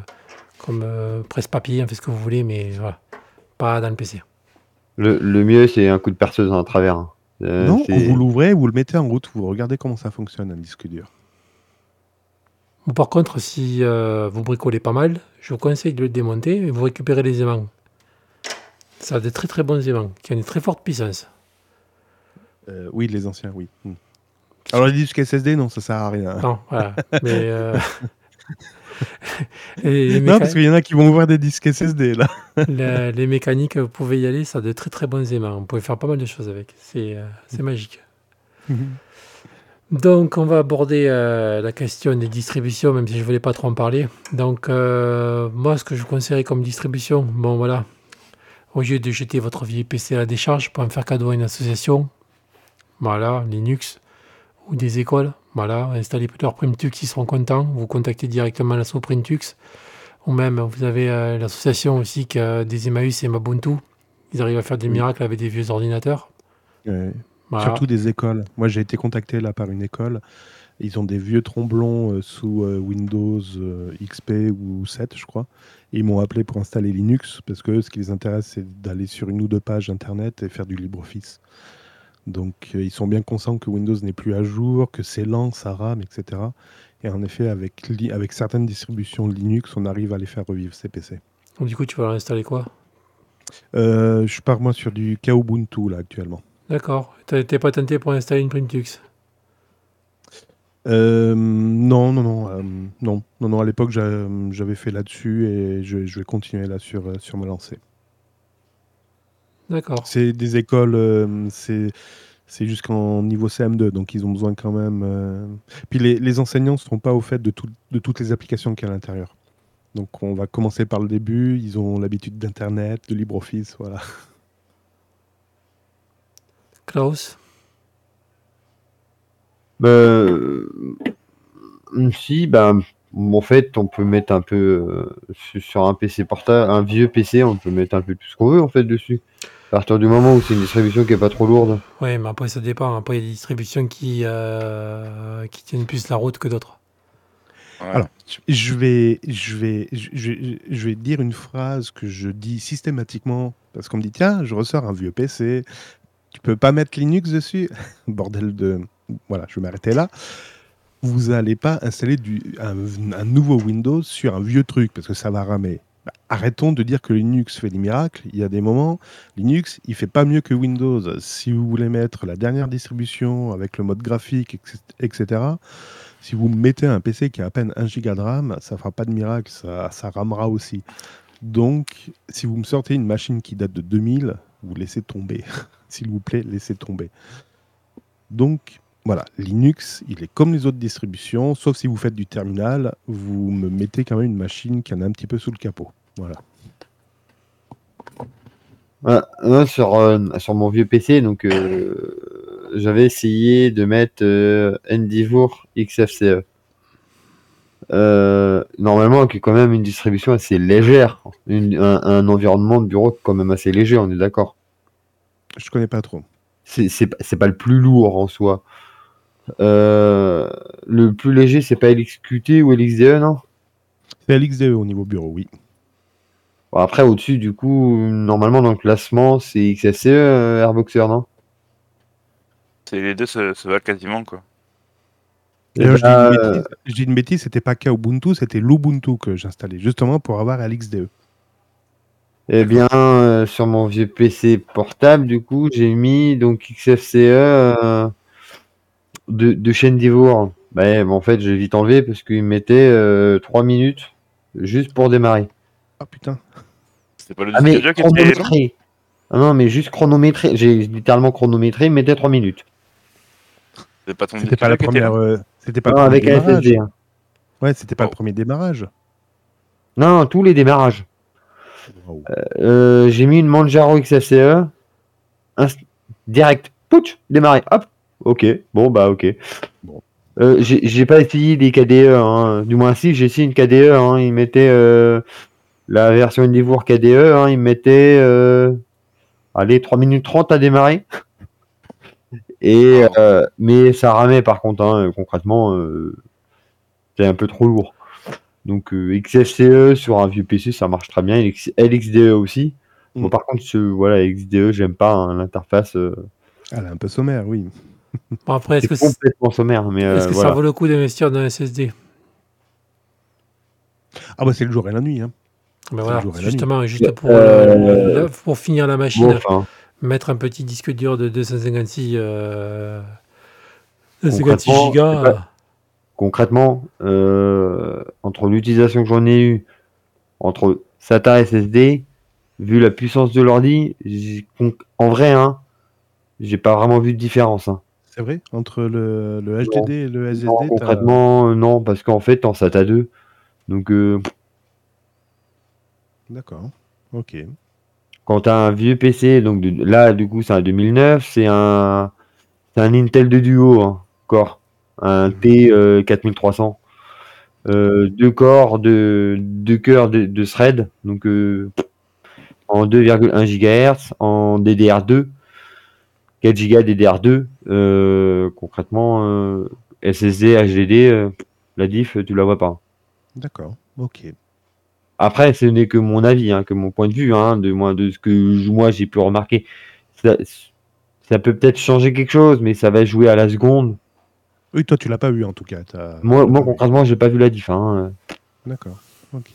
comme euh, presse-papier, faites ce que vous voulez, mais voilà, pas dans le PC. Le, le mieux, c'est un coup de perceuse en travers. hein. Euh, non, vous l'ouvrez, vous le mettez en route, vous regardez comment ça fonctionne un disque dur. Par contre, si euh, vous bricolez pas mal, je vous conseille de le démonter et vous récupérez les aimants. Ça a de très très bons aimants, qui ont une très forte puissance. Euh, oui, les anciens, oui. Hmm. Alors les disques SSD, non, ça sert à rien. Non, voilà. Mais. euh, Non, parce qu'il y en a qui vont ouvrir des disques SSD là. les mécaniques, vous pouvez y aller, ça a de très très bons aimants. Vous pouvez faire pas mal de choses avec. C'est euh, c'est magique. Donc, on va aborder euh, la question des distributions, même si je ne voulais pas trop en parler. Donc, euh, moi, ce que je vous conseillerais comme distribution, bon voilà, au lieu de jeter votre vieil PC à la décharge pour en faire cadeau à une association, voilà, Linux, ou des écoles, voilà, installez leur Primtux, ils seront contents. Vous contactez directement l'asso Primtux, ou même vous avez euh, l'association aussi qui a des Emmaüs et Mabuntu. Ils arrivent à faire des miracles avec des vieux ordinateurs. Ouais. Voilà. Surtout des écoles. Moi, j'ai été contacté là par une école. Ils ont des vieux tromblons euh, sous euh, Windows euh, XP ou 7, je crois. Et ils m'ont appelé pour installer Linux parce que ce qui les intéresse, c'est d'aller sur une ou deux pages internet et faire du LibreOffice. Donc, ils sont bien conscients que Windows n'est plus à jour, que c'est lent, ça rame, etc. Et en effet, avec, li- avec certaines distributions Linux, on arrive à les faire revivre ces PC. Donc, du coup, tu vas leur installer quoi je pars moi sur du Kubuntu là actuellement. D'accord. T'es pas tenté pour installer une Primtux Euh, non, non, non, euh, non, non, non. À l'époque, j'a- j'avais fait là-dessus et je, je vais continuer là sur, euh, sur me lancer. D'accord. C'est des écoles, euh, c'est c'est jusqu'en niveau CM2, donc ils ont besoin quand même. Puis les, les enseignants ne seront pas au fait de, tout- de toutes les applications qu'il y a à l'intérieur. Donc on va commencer par le début. Ils ont l'habitude d'Internet, de LibreOffice, voilà. Klaus? Bah, euh, si, bah, en fait, on peut mettre un peu euh, sur- un PC portable, un vieux PC, on peut mettre un peu tout ce qu'on veut en fait dessus. À partir du moment où c'est une distribution qui est pas trop lourde. Ouais, mais après, ça dépend. Après, il y a des distributions qui, euh, qui tiennent plus la route que d'autres. Ouais. Alors, Je vais, je, vais, je, vais dire une phrase que je dis systématiquement parce qu'on me dit tiens, je ressors un vieux PC, peux pas mettre Linux dessus Bordel de. Voilà, je vais m'arrêter là. Vous n'allez pas installer un nouveau Windows sur un vieux truc parce que ça va ramer. Bah, arrêtons de dire que Linux fait des miracles. Il y a des moments, Linux, il fait pas mieux que Windows. Si vous voulez mettre la dernière distribution avec le mode graphique, etc., si vous mettez un PC qui a à peine 1 giga de RAM, ça fera pas de miracle, ça, ça ramera aussi. Donc, si vous me sortez une machine qui date de 2000, vous laissez tomber. S'il vous plaît, laissez tomber. Donc, voilà, Linux, il est comme les autres distributions, sauf si vous faites du terminal, vous me mettez quand même une machine qui en a un petit peu sous le capot. Voilà. Moi, sur, euh, sur mon vieux PC, donc euh, j'avais essayé de mettre euh, XFCE. Euh, normalement, qui est quand même une distribution assez légère, un, un environnement de bureau quand même assez léger, on est d'accord. Je connais pas trop. C'est pas le plus lourd en soi. Euh, le plus léger, c'est pas LXQT ou LXDE, non? C'est LXDE au niveau bureau, oui. Bon, Après, au-dessus, du coup, normalement, dans le classement, c'est XFCE, euh, Airboxer, non? C'est les deux se, se valent quasiment quoi. D'ailleurs, je, dis bah, une bêtise- je dis une bêtise, c'était pas Kubuntu, c'était l'Ubuntu que j'installais, justement pour avoir l'XDE. Eh bien, euh, sur mon vieux PC portable, du coup, j'ai mis donc XFCE euh, de, de chaîne d'Ivoire. Bah, bon, en fait, j'ai vite enlevé parce qu'il me mettait 3 minutes juste pour démarrer. Ah putain. C'était pas le Ah, mais qui était. Ah non, mais juste chronométré. J'ai littéralement chronométré, il me mettait 3 minutes. C'était pas ton C'était pas la première. euh, c'était pas Non, le premier avec un démarrage. SSD. hein. Ouais, c'était pas Oh. le premier démarrage. Non, tous les démarrages. Euh, j'ai mis une Manjaro XFCE. Direct. Pouch, démarrer. Hop. Ok. Bon, bah, ok. Bon. Euh, j'ai pas essayé des KDE. hein. Du moins, si, j'ai essayé une KDE. Hein. Il mettait euh, la version Endeavour KDE. Hein. Il mettait. euh, allez, 3 minutes 30 à démarrer. Et, mais ça ramait par contre, concrètement, c'est un peu trop lourd. Donc euh, XFCE sur un vieux PC, ça marche très bien. LX LXDE aussi. Bon, Mm. par contre, ce, voilà, XDE, j'aime pas hein, l'interface. euh, Elle est un peu sommaire, oui. Bon, après, est-ce c'est que, complètement sommaire. Mais euh, est-ce que voilà. ça vaut le coup d'investir dans un SSD Ah bah c'est le jour et la nuit. Hein. Ben voilà, justement, juste pour, Euh, euh, pour finir la machine, Bon, enfin, mettre un petit disque dur de 256, euh, 256 Concrètement, gigas. Concrètement, euh, entre l'utilisation que j'en ai eu, entre SATA SSD, vu la puissance de l'ordi, en vrai, hein, j'ai pas vraiment vu de différence. hein. C'est vrai? Entre le, le HDD et le SSD Non, concrètement, euh, non, parce qu'en fait, en SATA 2, donc euh, D'accord. Ok. quand tu as un vieux PC, donc de- là, du coup, c'est un 2009, c'est un, c'est un Intel de duo, hein, core, un Mhm. T4300. Euh, deux corps, de, deux cœurs de, de thread, donc euh, en 2,1 GHz, en DDR2, 4 Go DDR2. euh, concrètement, euh, SSD, HDD, euh, la diff, tu la vois pas. D'accord. Ok. Après, ce n'est que mon avis, hein, que mon point de vue, hein, de moi, de ce que moi j'ai pu remarquer. Ça, ça peut peut-être changer quelque chose, mais ça va jouer à la seconde. Oui, toi tu l'as pas eu en tout cas. Moi, moi vu. concrètement, j'ai pas vu la diff. hein. D'accord. Ok.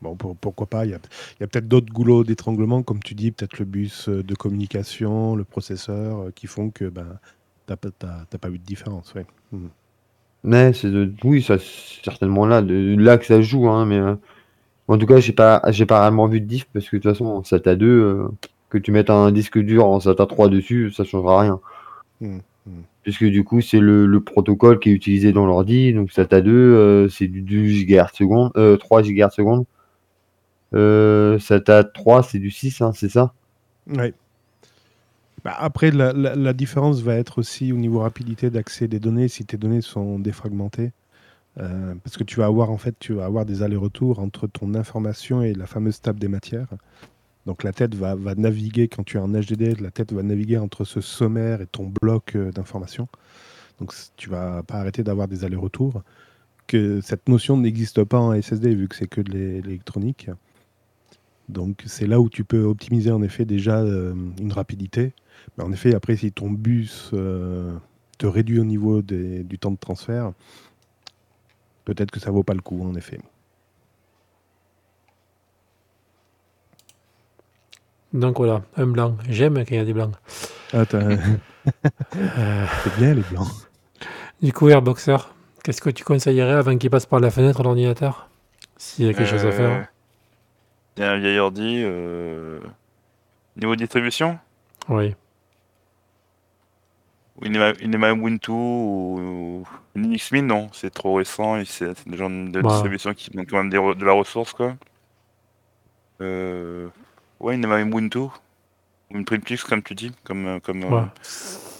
Bon, pour- pourquoi pas. Il y a, a peut-être d'autres goulots d'étranglement, comme tu dis, peut-être le bus euh, de communication, le processeur, euh, qui font que ben, t'as- t'as pas eu de différence. Ouais. Mhm. Mais c'est oui, ça c'est certainement là, de, là que ça joue, hein, mais euh, en tout cas, j'ai pas, j'ai pas vraiment vu de diff parce que de toute façon, en SATA 2, euh, que tu mettes un disque dur en SATA 3 dessus, ça changera rien. Mhm. Puisque du coup, c'est le, le protocole qui est utilisé dans l'ordi. Donc SATA 2, euh, c'est du 2 GHz seconde, euh, 3 GHz seconde. Euh, SATA 3, c'est du 6, hein, c'est ça? Ouais. Bah, après, la, la- la différence va être aussi au niveau rapidité d'accès des données, si tes données sont défragmentées. Euh, parce que tu vas avoir en fait, tu vas avoir des allers-retours entre ton information et la fameuse table des matières. Donc la tête va, naviguer quand tu es en HDD, la tête va naviguer entre ce sommaire et ton bloc euh, d'informations. Donc tu vas pas arrêter d'avoir des allers-retours. Cette notion n'existe pas en SSD vu que c'est que de l'é- l'électronique. Donc c'est là où tu peux optimiser en effet déjà euh, une rapidité. Mais en effet, après, si ton bus euh, te réduit au niveau du temps de transfert, peut-être que ça vaut pas le coup, en effet. Donc voilà, un blanc. J'aime quand il y a des blancs. Ah, t'as- Euh, c'est bien les blancs. du coup, Airboxer, qu'est-ce que tu conseillerais avant qu'il passe par la fenêtre l'ordinateur S'il y a quelque chose à Euh, faire. Il y a un vieil ordi. euh, Niveau distribution Oui. Inema Inema Ubuntu ou Linux Mint, non, c'est trop récent et c'est c'est des gens de Bah. distribution qui manquent quand même des de la ressource, quoi. Euh... Ouais, Inema Ubuntu. Ou une Primplix, comme tu dis, comme, euh, comme, euh, Ouais.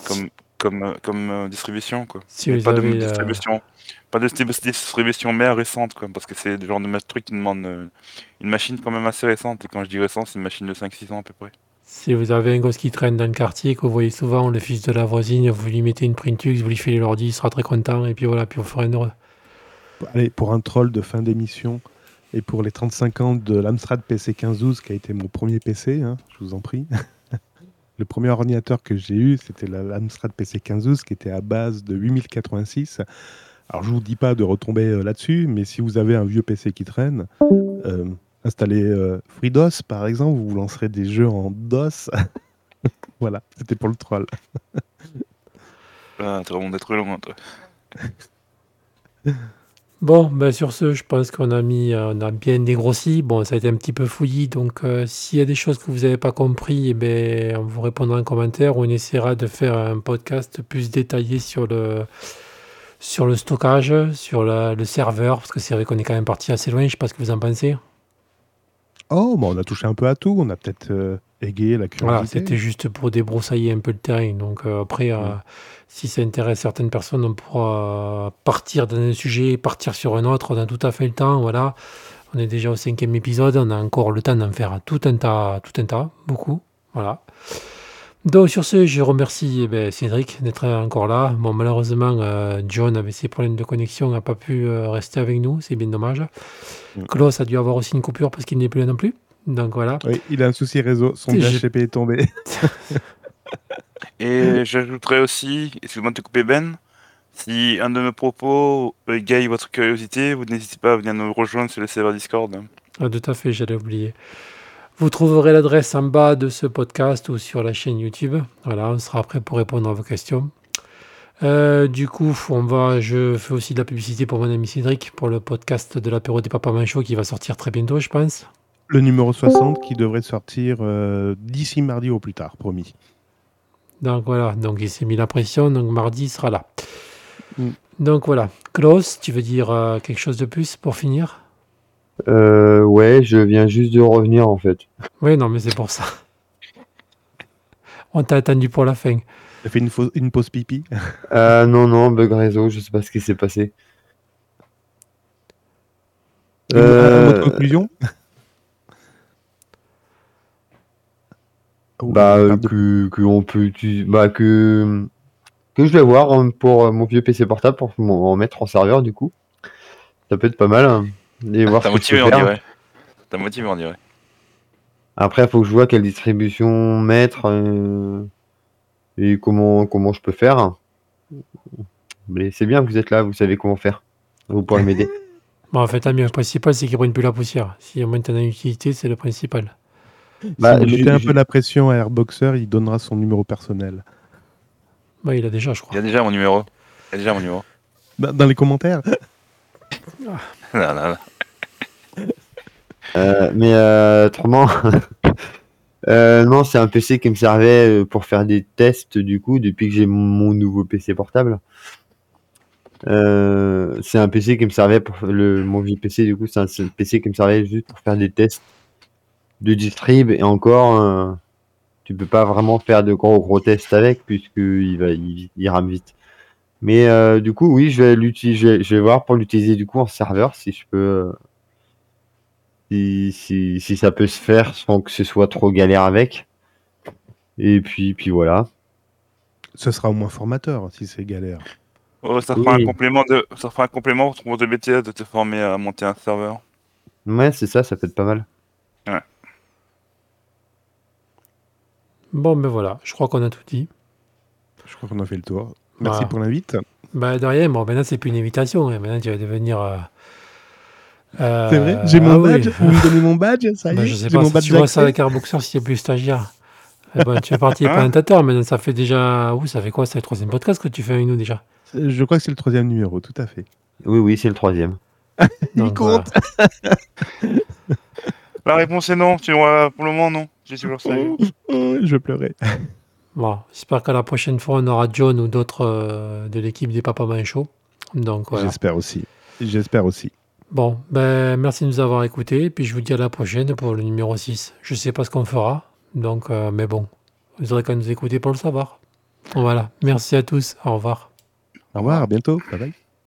comme, comme, euh, comme euh, distribution, quoi. Si Mais vous pas de avez, euh, distribution. Pas de distribution mère récente, quoi, parce que c'est le genre de truc qui demande une machine quand même assez récente. Et quand je dis récente, c'est une machine de 5-6 ans à peu près. Si vous avez un gosse qui traîne dans le quartier, que vous voyez souvent le fils de la voisine, vous lui mettez une Printux, vous lui filez l'ordi, il sera très content, et puis voilà, puis vous ferez une heure. Allez, pour un troll de fin d'émission et pour les 35 ans de l'Amstrad PC 1512, qui a été mon premier PC, hein, je vous en prie. Le premier ordinateur que j'ai eu, c'était la- l'Amstrad PC 1512 qui était à base de 8086. Alors, je vous dis pas de retomber euh, là-dessus, mais si vous avez un vieux PC qui traîne, euh, installez euh, FreeDOS par exemple, vous lancerez des jeux en DOS. voilà, c'était pour le troll. Ah, t'as vraiment d'être loin, toi. Bon, ben sur ce, je pense qu'on a mis, on a bien dégrossi. Bon, ça a été un petit peu fouillis, donc euh, s'il y a des choses que vous n'avez pas compris, eh ben, on vous répondra en commentaire on essaiera de faire un podcast plus détaillé sur le, sur le stockage, sur le serveur, parce que c'est vrai qu'on est quand même parti assez loin. Je sais pas ce que vous en pensez. Oh, bah, on a touché un peu à tout, on a peut-être euh, la Voilà, c'était juste pour débroussailler un peu le terrain. Donc euh, après, euh, si ça intéresse certaines personnes, on pourra partir dans un sujet, partir sur un autre. On a tout à fait le temps. Voilà, on est déjà au cinquième épisode. On a encore le temps d'en faire tout un tas, tout un tas, beaucoup. Voilà. Donc sur ce, je remercie eh ben, Cédric d'être encore là. Bon, malheureusement, euh, John avait ses problèmes de connexion, n'a pas pu euh, rester avec nous. C'est bien dommage. Mm. Klaus a dû avoir aussi une coupure parce qu'il n'est plus là non plus. Donc voilà. Oui, il a un souci réseau, son DHCP est tombé. Et j'ajouterais aussi, excuse-moi de te couper Ben, si un de mes propos égaye votre curiosité, vous n'hésitez pas à venir nous rejoindre sur le serveur Discord. Ah, tout à fait, j'allais oublier. Vous trouverez l'adresse en bas de ce podcast ou sur la chaîne YouTube. Voilà, on sera prêt pour répondre à vos questions. Euh, du coup, on va, je fais aussi de la publicité pour mon ami Cédric pour le podcast de l'apéro des papas manchots qui va sortir très bientôt, je pense. Le numéro 60 qui devrait sortir euh, d'ici mardi au plus tard, promis. Donc voilà, donc il s'est mis la pression, donc mardi il sera là. Mm. Donc voilà, Klaus, tu veux dire euh, quelque chose de plus pour finir? Euh, ouais, je viens juste de revenir en fait. Oui, non, mais c'est pour ça. On t'a attendu pour la fin. A fait une, fausse- une pause pipi? Euh, non, non, bug réseau, je sais pas ce qui s'est passé. Un- un mot de Euh, conclusion? Bah, euh, parle de- que, que on peut utiliser, bah, que, que je vais voir hein, pour euh, mon vieux PC portable pour en mettre en serveur du coup. Ça peut être pas mal. hein, et voir T'as motivé, on dirait. T'as motivé, on dirait. Après, il faut que je vois quelle distribution mettre euh, et comment, comment je peux faire. Mais c'est bien que vous êtes là, vous savez comment faire. Vous pourrez m'aider. Bon, en fait. Le principal, c'est qu'il brûle plus la poussière. Si au moins as une utilité, c'est le principal. Bah, si vous mettez un peu la pression à Airboxer, il donnera son numéro personnel. Bah, il a déjà, je Il y crois. a déjà mon numéro. Il y a déjà mon numéro. Dans dans les commentaires Non, non, non. Euh, mais euh, autrement, euh, non, c'est un PC qui me servait pour faire des tests du coup depuis que j'ai mon, nouveau PC portable. Euh, c'est un PC qui me servait pour le mon vieux PC du coup, c'est un, c'est un PC qui me servait juste pour faire des tests de distrib et encore, euh, tu peux pas vraiment faire de gros gros tests avec puisque il va il, il rame vite. Mais euh, du coup, oui, je vais l'utiliser, je vais, je vais voir pour l'utiliser du coup en serveur si je peux. euh, si, si, si ça peut se faire sans que ce soit trop galère avec. Et puis, puis voilà. Ce sera au moins formateur si c'est galère. Oh, ça fera Oui. un complément de, ça fera un complément pour ton de BTS de te former à monter un serveur. Ouais, c'est ça, ça peut être pas mal. Bon, ben voilà. Je crois qu'on a tout dit. Je crois qu'on a fait le tour. Merci Voilà. pour l'invite. Bah, de rien. Bon, maintenant, c'est plus une invitation. hein. Maintenant, tu vas devenir. euh, euh, C'est vrai? J'ai mon ah oui. badge Vous me donnez mon badge? Ça y Bah, est je sais pas mon si badge tu vois ça avec Airboxer si tu plus stagiaire. Eh ben, tu es parti Hein présentateur, maintenant ça fait déjà. Ouh, ça fait quoi? C'est le troisième podcast que tu fais avec nous déjà. Euh, Je crois que c'est le troisième numéro, tout à fait. Oui, oui, c'est le troisième. Il Donc, compte. La réponse est non. Tu vois, pour le moment, non. J'ai toujours ça. Oh, je pleurais. Bon, j'espère qu'à la prochaine fois, on aura John ou d'autres euh, de l'équipe des Papas Manchots. Donc voilà. J'espère aussi. J'espère aussi. Bon, ben merci de nous avoir écoutés. Puis je vous dis à la prochaine pour le numéro 6. Je sais pas ce qu'on fera. Donc, euh, mais bon, vous aurez qu'à nous écouter pour le savoir. Voilà. Merci à tous. Au revoir. Au revoir, à bientôt. Bye bye.